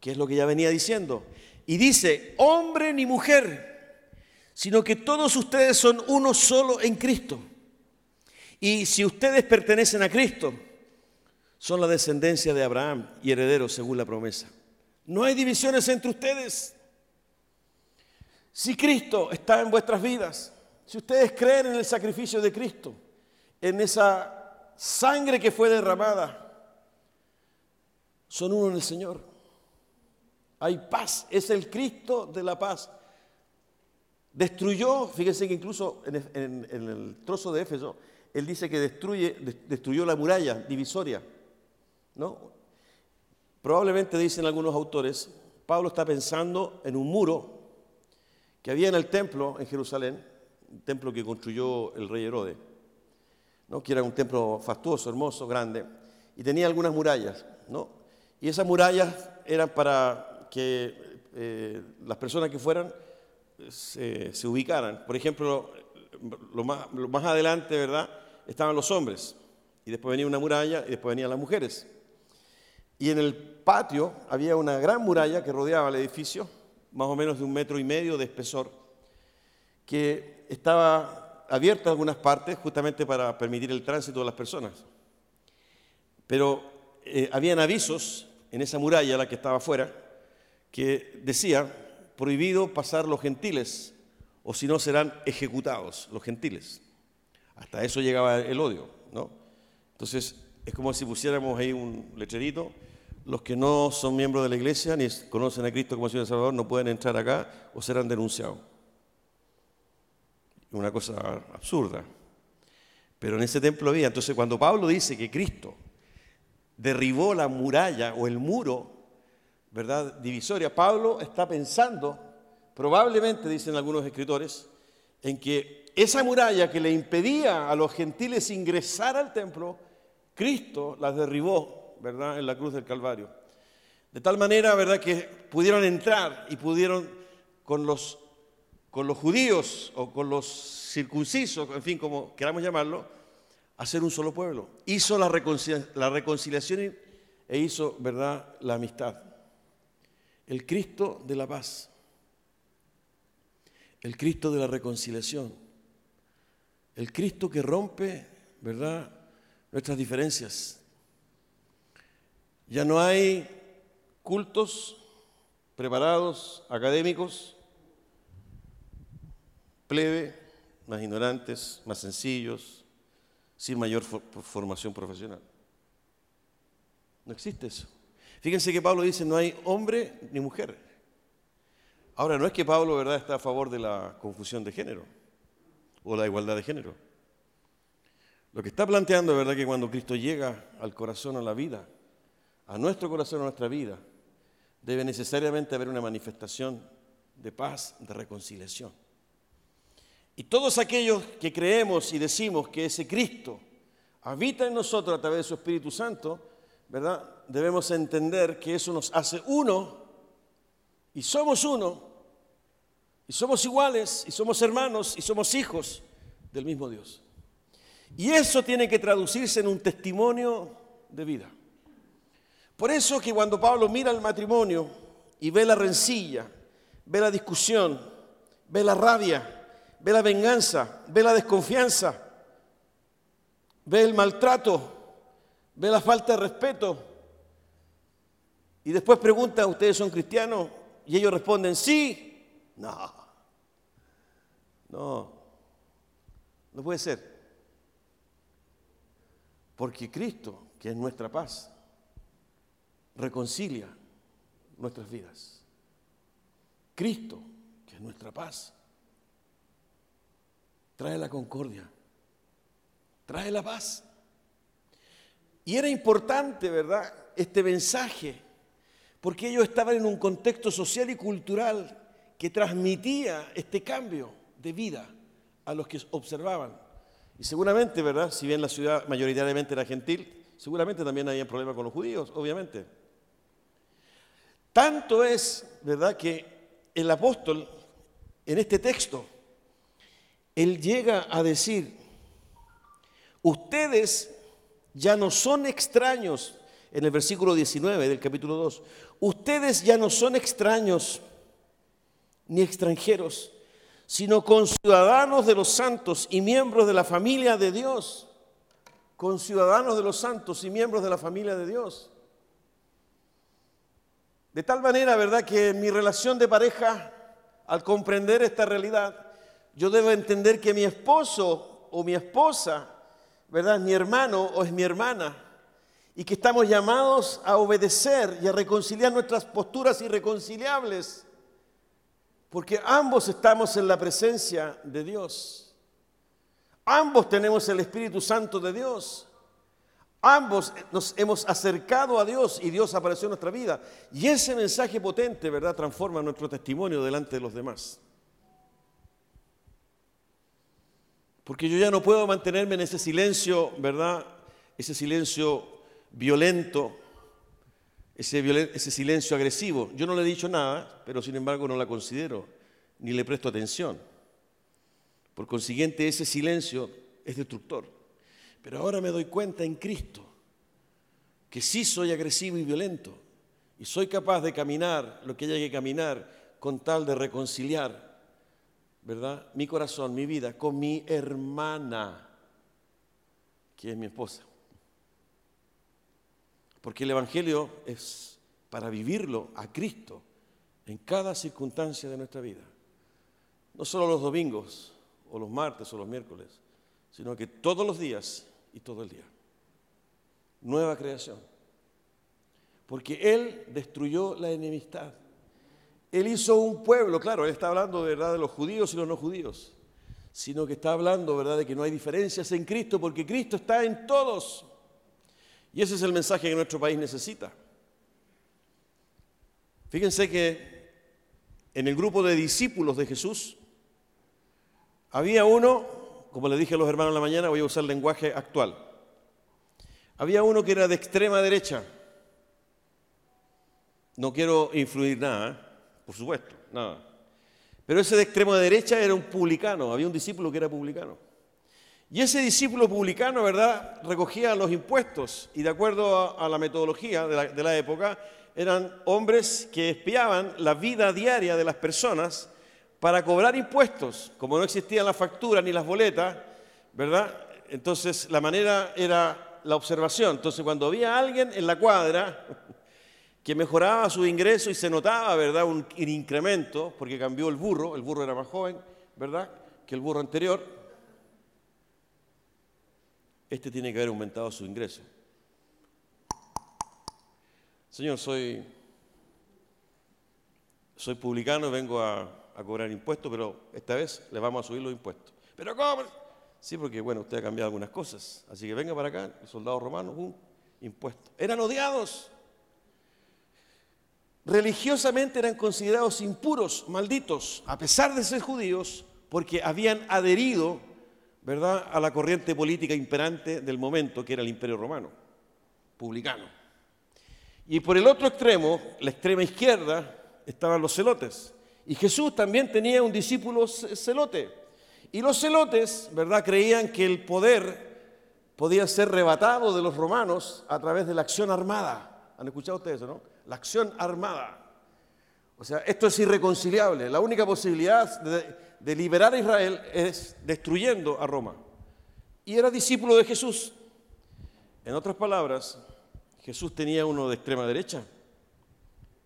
que es lo que ya venía diciendo. Y dice, hombre ni mujer, sino que todos ustedes son uno solo en Cristo. Y si ustedes pertenecen a Cristo, son la descendencia de Abraham y herederos según la promesa. No hay divisiones entre ustedes. Si Cristo está en vuestras vidas, si ustedes creen en el sacrificio de Cristo, en esa sangre que fue derramada, son uno en el Señor. Hay paz, es el Cristo de la paz. Destruyó, fíjense que incluso en, el trozo de Éfeso, él dice que destruye, destruyó la muralla divisoria, ¿no? Probablemente, dicen algunos autores, Pablo está pensando en un muro que había en el templo en Jerusalén, un templo que construyó el rey Herodes, ¿no? que era un templo fastuoso, hermoso, grande, y tenía algunas murallas. ¿no? Y esas murallas eran para que eh, las personas que fueran se, ubicaran. Por ejemplo, lo más, lo más adelante, ¿verdad? Estaban los hombres, y después venía una muralla, y después venían las mujeres. Y en el patio había una gran muralla que rodeaba el edificio, más o menos de un metro y medio de espesor, que estaba abierta en algunas partes justamente para permitir el tránsito de las personas. Pero eh, habían avisos en esa muralla, la que estaba afuera, que decía, prohibido pasar los gentiles, o si no serán ejecutados los gentiles. Hasta eso llegaba el odio, ¿no? Entonces, es como si pusiéramos ahí un lecherito, los que no son miembros de la iglesia ni conocen a Cristo como Señor y Salvador no pueden entrar acá o serán denunciados. Una cosa absurda. Pero en ese templo había. Entonces, cuando Pablo dice que Cristo derribó la muralla o el muro, ¿verdad? Divisoria, Pablo está pensando, probablemente dicen algunos escritores, en que esa muralla que le impedía a los gentiles ingresar al templo, Cristo las derribó, ¿verdad? En la cruz del Calvario. De tal manera, ¿verdad? Que pudieron entrar y pudieron con los, con los judíos o con los circuncisos, en fin, como queramos llamarlo, hacer un solo pueblo. Hizo la, reconciliación e hizo, ¿verdad?, la amistad. El Cristo de la paz. El Cristo de la reconciliación. El Cristo que rompe, ¿verdad?, nuestras diferencias. Ya no hay cultos preparados, académicos, plebe, más ignorantes, más sencillos, sin mayor formación profesional. No existe eso. Fíjense que Pablo dice, no hay hombre ni mujer. Ahora, no es que Pablo, ¿verdad?, está a favor de la confusión de género o la igualdad de género. Lo que está planteando, ¿verdad?, que cuando Cristo llega al corazón, a la vida, a nuestro corazón, a nuestra vida, debe necesariamente haber una manifestación de paz, de reconciliación. Y todos aquellos que creemos y decimos que ese Cristo habita en nosotros a través de su Espíritu Santo, ¿verdad? Debemos entender que eso nos hace uno y somos uno y somos iguales y somos hermanos y somos hijos del mismo Dios. Y eso tiene que traducirse en un testimonio de vida. Por eso que cuando Pablo mira el matrimonio y ve la rencilla, ve la discusión, ve la rabia, ve la venganza, ve la desconfianza, ve el maltrato, ve la falta de respeto. Y después pregunta, ¿ustedes son cristianos? Y ellos responden, sí. No, no, no puede ser. Porque Cristo, que es nuestra paz, reconcilia nuestras vidas. Cristo, que es nuestra paz, trae la concordia, trae la paz. Y era importante, ¿verdad?, este mensaje, porque ellos estaban en un contexto social y cultural que transmitía este cambio de vida a los que observaban. Y seguramente, ¿verdad?, si bien la ciudad mayoritariamente era gentil, seguramente también había problemas con los judíos, obviamente. Tanto es, ¿verdad?, que el apóstol en este texto él llega a decir, ustedes ya no son extraños, en el versículo 19 del capítulo 2, ustedes ya no son extraños ni extranjeros, sino conciudadanos de los santos y miembros de la familia de Dios. Conciudadanos de los santos y miembros de la familia de Dios. De tal manera, ¿verdad?, que mi relación de pareja, al comprender esta realidad, yo debo entender que mi esposo o mi esposa, ¿verdad? Es mi hermano o es mi hermana. Y que estamos llamados a obedecer y a reconciliar nuestras posturas irreconciliables. Porque ambos estamos en la presencia de Dios. Ambos tenemos el Espíritu Santo de Dios. Ambos nos hemos acercado a Dios y Dios apareció en nuestra vida. Y ese mensaje potente, ¿verdad?, transforma nuestro testimonio delante de los demás. Porque yo ya no puedo mantenerme en ese silencio, ¿verdad? Ese silencio violento, ese, ese silencio agresivo. Yo no le he dicho nada, pero sin embargo no la considero, ni le presto atención. Por consiguiente, ese silencio es destructor. Pero ahora me doy cuenta en Cristo que sí soy agresivo y violento y soy capaz de caminar lo que haya que caminar con tal de reconciliar ¿verdad? Mi corazón, mi vida con mi hermana, que es mi esposa. Porque el Evangelio es para vivirlo a Cristo en cada circunstancia de nuestra vida. No solo los domingos, o los martes, o los miércoles, sino que todos los días y todo el día. Nueva creación. Porque Él destruyó la enemistad. Él hizo un pueblo, claro, Él está hablando de verdad de los judíos y los no judíos, sino que está hablando verdad de que no hay diferencias en Cristo porque Cristo está en todos. Y ese es el mensaje que nuestro país necesita. Fíjense que en el grupo de discípulos de Jesús había uno, como le dije a los hermanos en la mañana, voy a usar el lenguaje actual. Había uno que era de extrema derecha. No quiero influir nada, ¿eh? por supuesto, nada. Pero ese de extrema derecha era un publicano, había un discípulo que era publicano. Y ese discípulo publicano, ¿verdad?, recogía los impuestos y de acuerdo a, la metodología de la, época, eran hombres que espiaban la vida diaria de las personas para cobrar impuestos. Como no existían las facturas ni las boletas, ¿verdad? Entonces la manera era la observación. Entonces cuando había alguien en la cuadra que mejoraba su ingreso y se notaba, ¿verdad?, un incremento, porque cambió el burro, el burro era más joven, ¿verdad?, que el burro anterior, este tiene que haber aumentado su ingreso. Señor, soy, soy publicano vengo a, cobrar impuestos, pero esta vez le vamos a subir los impuestos. ¿Pero cómo? Sí, porque bueno, usted ha cambiado algunas cosas. Así que venga para acá, el soldado romano, un impuesto. Eran odiados. Religiosamente eran considerados impuros, malditos, a pesar de ser judíos, porque habían adherido ¿verdad?, a la corriente política imperante del momento, que era el Imperio Romano, publicano. Y por el otro extremo, la extrema izquierda, estaban los celotes. Y Jesús también tenía un discípulo celote. Y los celotes, ¿verdad?, creían que el poder podía ser rebatado de los romanos a través de la acción armada. ¿Han escuchado ustedes eso, no? La acción armada. O sea, esto es irreconciliable. La única posibilidad de, de liberar a Israel es destruyendo a Roma. Y era discípulo de Jesús. En otras palabras, Jesús tenía uno de extrema derecha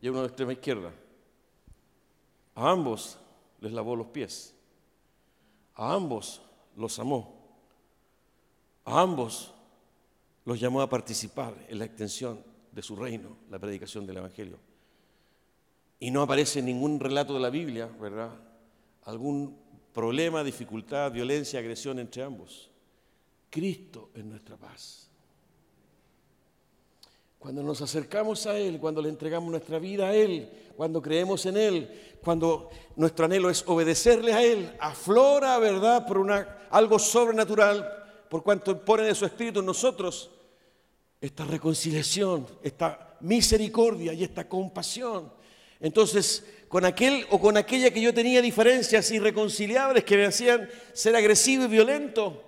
y uno de extrema izquierda. A ambos les lavó los pies. A ambos los amó. A ambos los llamó a participar en la extensión de su reino, la predicación del Evangelio. Y no aparece en ningún relato de la Biblia, ¿verdad? algún problema, dificultad, violencia, agresión entre ambos. Cristo es nuestra paz. Cuando nos acercamos a Él, cuando le entregamos nuestra vida a Él, cuando creemos en Él, cuando nuestro anhelo es obedecerle a Él, aflora, ¿verdad?, por una, algo sobrenatural, por cuanto pone de su espíritu en nosotros esta reconciliación, esta misericordia y esta compasión. Entonces, con aquel o con aquella que yo tenía diferencias irreconciliables que me hacían ser agresivo y violento.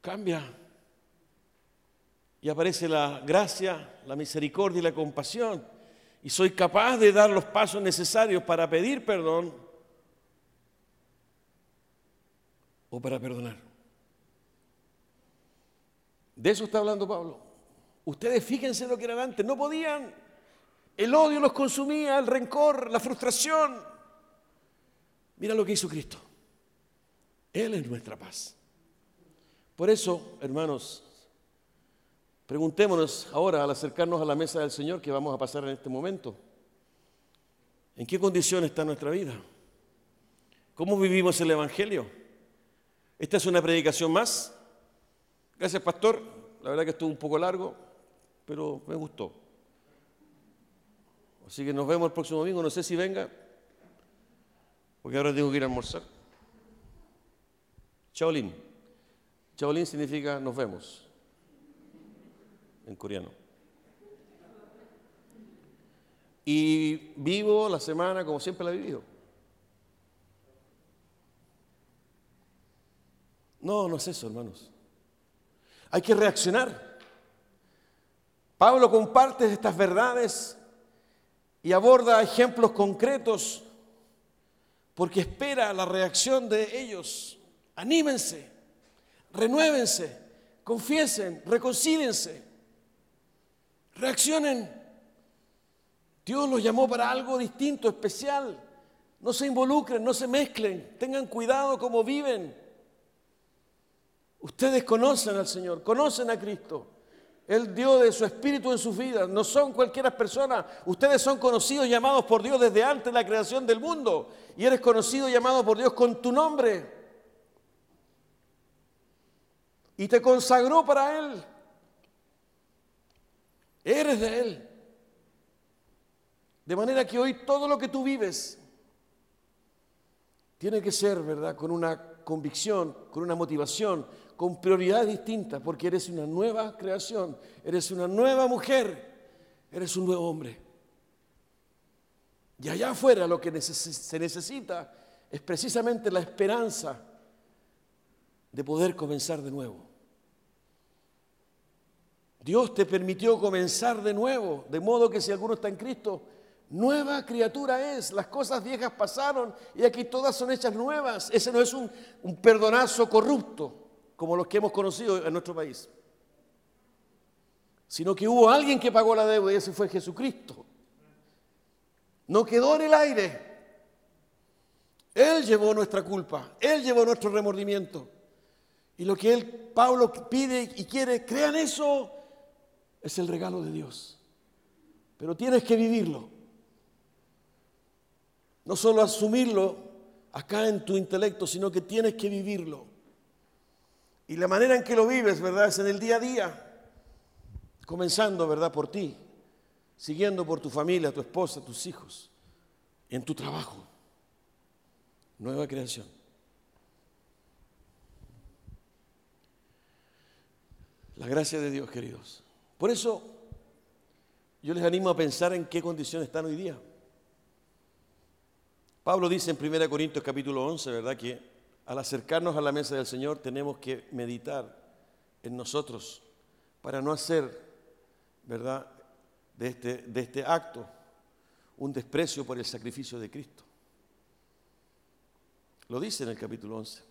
Cambia. Y aparece la gracia, la misericordia y la compasión. Y soy capaz de dar los pasos necesarios para pedir perdón o para perdonar. De eso está hablando Pablo. Ustedes fíjense lo que eran antes, no podían. El odio los consumía, el rencor, la frustración. Mira lo que hizo Cristo. Él es nuestra paz. Por eso, hermanos, preguntémonos ahora al acercarnos a la mesa del Señor que vamos a pasar en este momento. ¿En qué condición está nuestra vida? ¿Cómo vivimos el Evangelio? Esta es una predicación más. Gracias, pastor. La verdad que estuvo un poco largo, pero me gustó. Así que nos vemos el próximo domingo. No sé si venga, porque ahora tengo que ir a almorzar. Chaolin. Chaolin significa nos vemos en coreano. Y vivo la semana como siempre la he vivido. No, no es eso, hermanos. Hay que reaccionar. Pablo comparte estas verdades y aborda ejemplos concretos porque espera la reacción de ellos. Anímense, renuévense, confiesen, reconcílense, reaccionen. Dios los llamó para algo distinto, especial. No se involucren, no se mezclen, tengan cuidado cómo viven. Ustedes conocen al Señor, conocen a Cristo. Él dio de su espíritu en sus vidas. No son cualquiera persona. Ustedes son conocidos, llamados por Dios desde antes de la creación del mundo. Y eres conocido, llamado por Dios con tu nombre. Y te consagró para Él. Eres de Él. De manera que hoy todo lo que tú vives tiene que ser, ¿verdad? Con una convicción, con una motivación, con prioridades distintas, porque eres una nueva creación, eres una nueva mujer, eres un nuevo hombre. Y allá afuera lo que se necesita es precisamente la esperanza de poder comenzar de nuevo. Dios te permitió comenzar de nuevo, de modo que si alguno está en Cristo, nueva criatura es. Las cosas viejas pasaron y aquí todas son hechas nuevas. Ese no es un, perdonazo corrupto como los que hemos conocido en nuestro país, sino que hubo alguien que pagó la deuda y ese fue Jesucristo. No quedó en el aire. Él llevó nuestra culpa, Él llevó nuestro remordimiento. Y lo que él, Pablo pide y quiere, crean eso, es el regalo de Dios. Pero tienes que vivirlo. No solo asumirlo acá en tu intelecto, sino que tienes que vivirlo. Y la manera en que lo vives, ¿verdad? Es en el día a día. Comenzando, ¿verdad? Por ti. Siguiendo por tu familia, tu esposa, tus hijos. En tu trabajo. Nueva creación. La gracia de Dios, queridos. Por eso yo les animo a pensar en qué condición están hoy día. Pablo dice en 1 Corintios capítulo 11, ¿verdad? Que al acercarnos a la mesa del Señor tenemos que meditar en nosotros para no hacer, ¿verdad?, de este, de este acto un desprecio por el sacrificio de Cristo. Lo dice en el capítulo 11.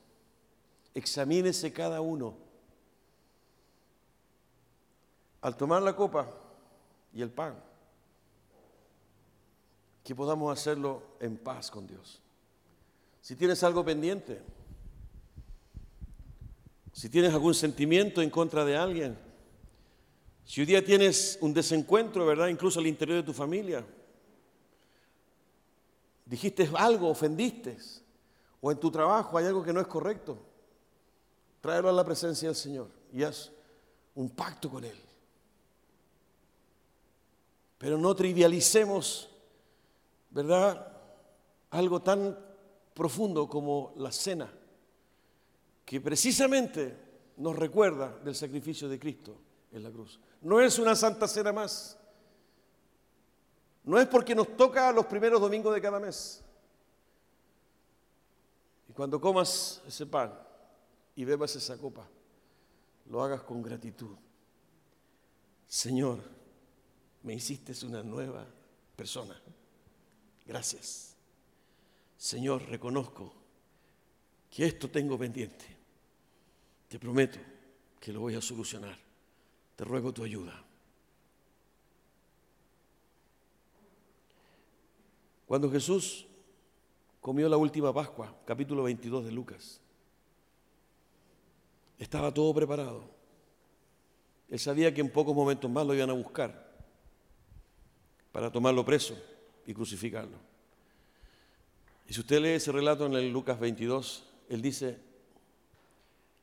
Examínese cada uno. Al tomar la copa y el pan, que podamos hacerlo en paz con Dios. Si tienes algo pendiente, si tienes algún sentimiento en contra de alguien, si hoy día tienes un desencuentro, ¿verdad? Incluso al interior de tu familia, dijiste algo, ofendiste, o en tu trabajo hay algo que no es correcto, tráelo a la presencia del Señor y haz un pacto con Él. Pero no trivialicemos, ¿verdad? Algo tan profundo como la cena que precisamente nos recuerda del sacrificio de Cristo en la cruz. No es una santa cena más. No es porque nos toca los primeros domingos de cada mes. Y cuando comas ese pan y bebas esa copa, lo hagas con gratitud. Señor, me hiciste una nueva persona. Gracias. Señor, reconozco que esto tengo pendiente. Te prometo que lo voy a solucionar. Te ruego tu ayuda. Cuando Jesús comió la última Pascua, capítulo 22 de Lucas, estaba todo preparado. Él sabía que en pocos momentos más lo iban a buscar para tomarlo preso y crucificarlo. Y si usted lee ese relato en el Lucas 22, él dice,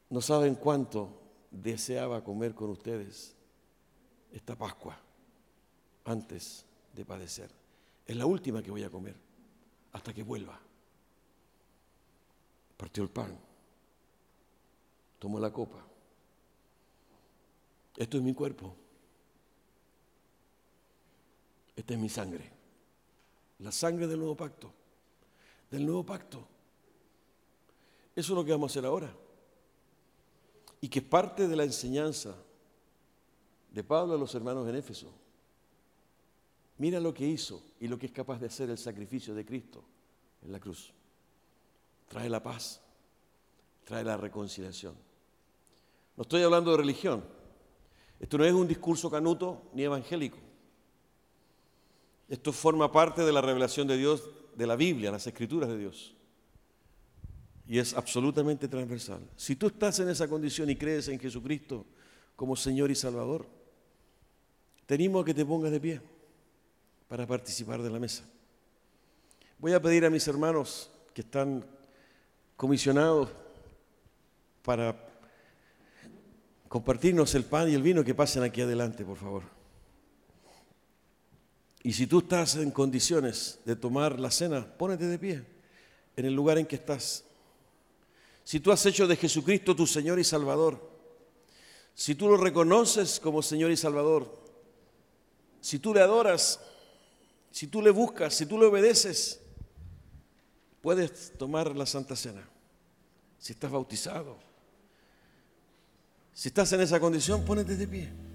no saben cuánto deseaba comer con ustedes esta Pascua antes de padecer. Es la última que voy a comer hasta que vuelva. Partió el pan, tomó la copa. Esto es mi cuerpo. Esta es mi sangre. La sangre del nuevo pacto. Del nuevo pacto eso es lo que vamos a hacer ahora. Y que parte de la enseñanza de Pablo a los hermanos en Éfeso. Mira lo que hizo y lo que es capaz de hacer el sacrificio de Cristo en la cruz. trae la paz, trae la reconciliación. No estoy hablando de religión. Esto no es un discurso canuto ni evangélico. Esto forma parte de la revelación de Dios, de la Biblia, las escrituras de Dios. Y es absolutamente transversal. Si tú estás en esa condición y crees en Jesucristo como Señor y Salvador, te animo a que te pongas de pie para participar de la mesa. Voy a pedir a mis hermanos que están comisionados para compartirnos el pan y el vino que pasen aquí adelante, por favor. Y si tú estás en condiciones de tomar la cena, pónete de pie en el lugar en que estás. Si tú has hecho de Jesucristo tu Señor y Salvador, si tú lo reconoces como Señor y Salvador, si tú le adoras, si tú le buscas, si tú le obedeces, puedes tomar la Santa Cena. Si estás bautizado, si estás en esa condición, ponete de pie.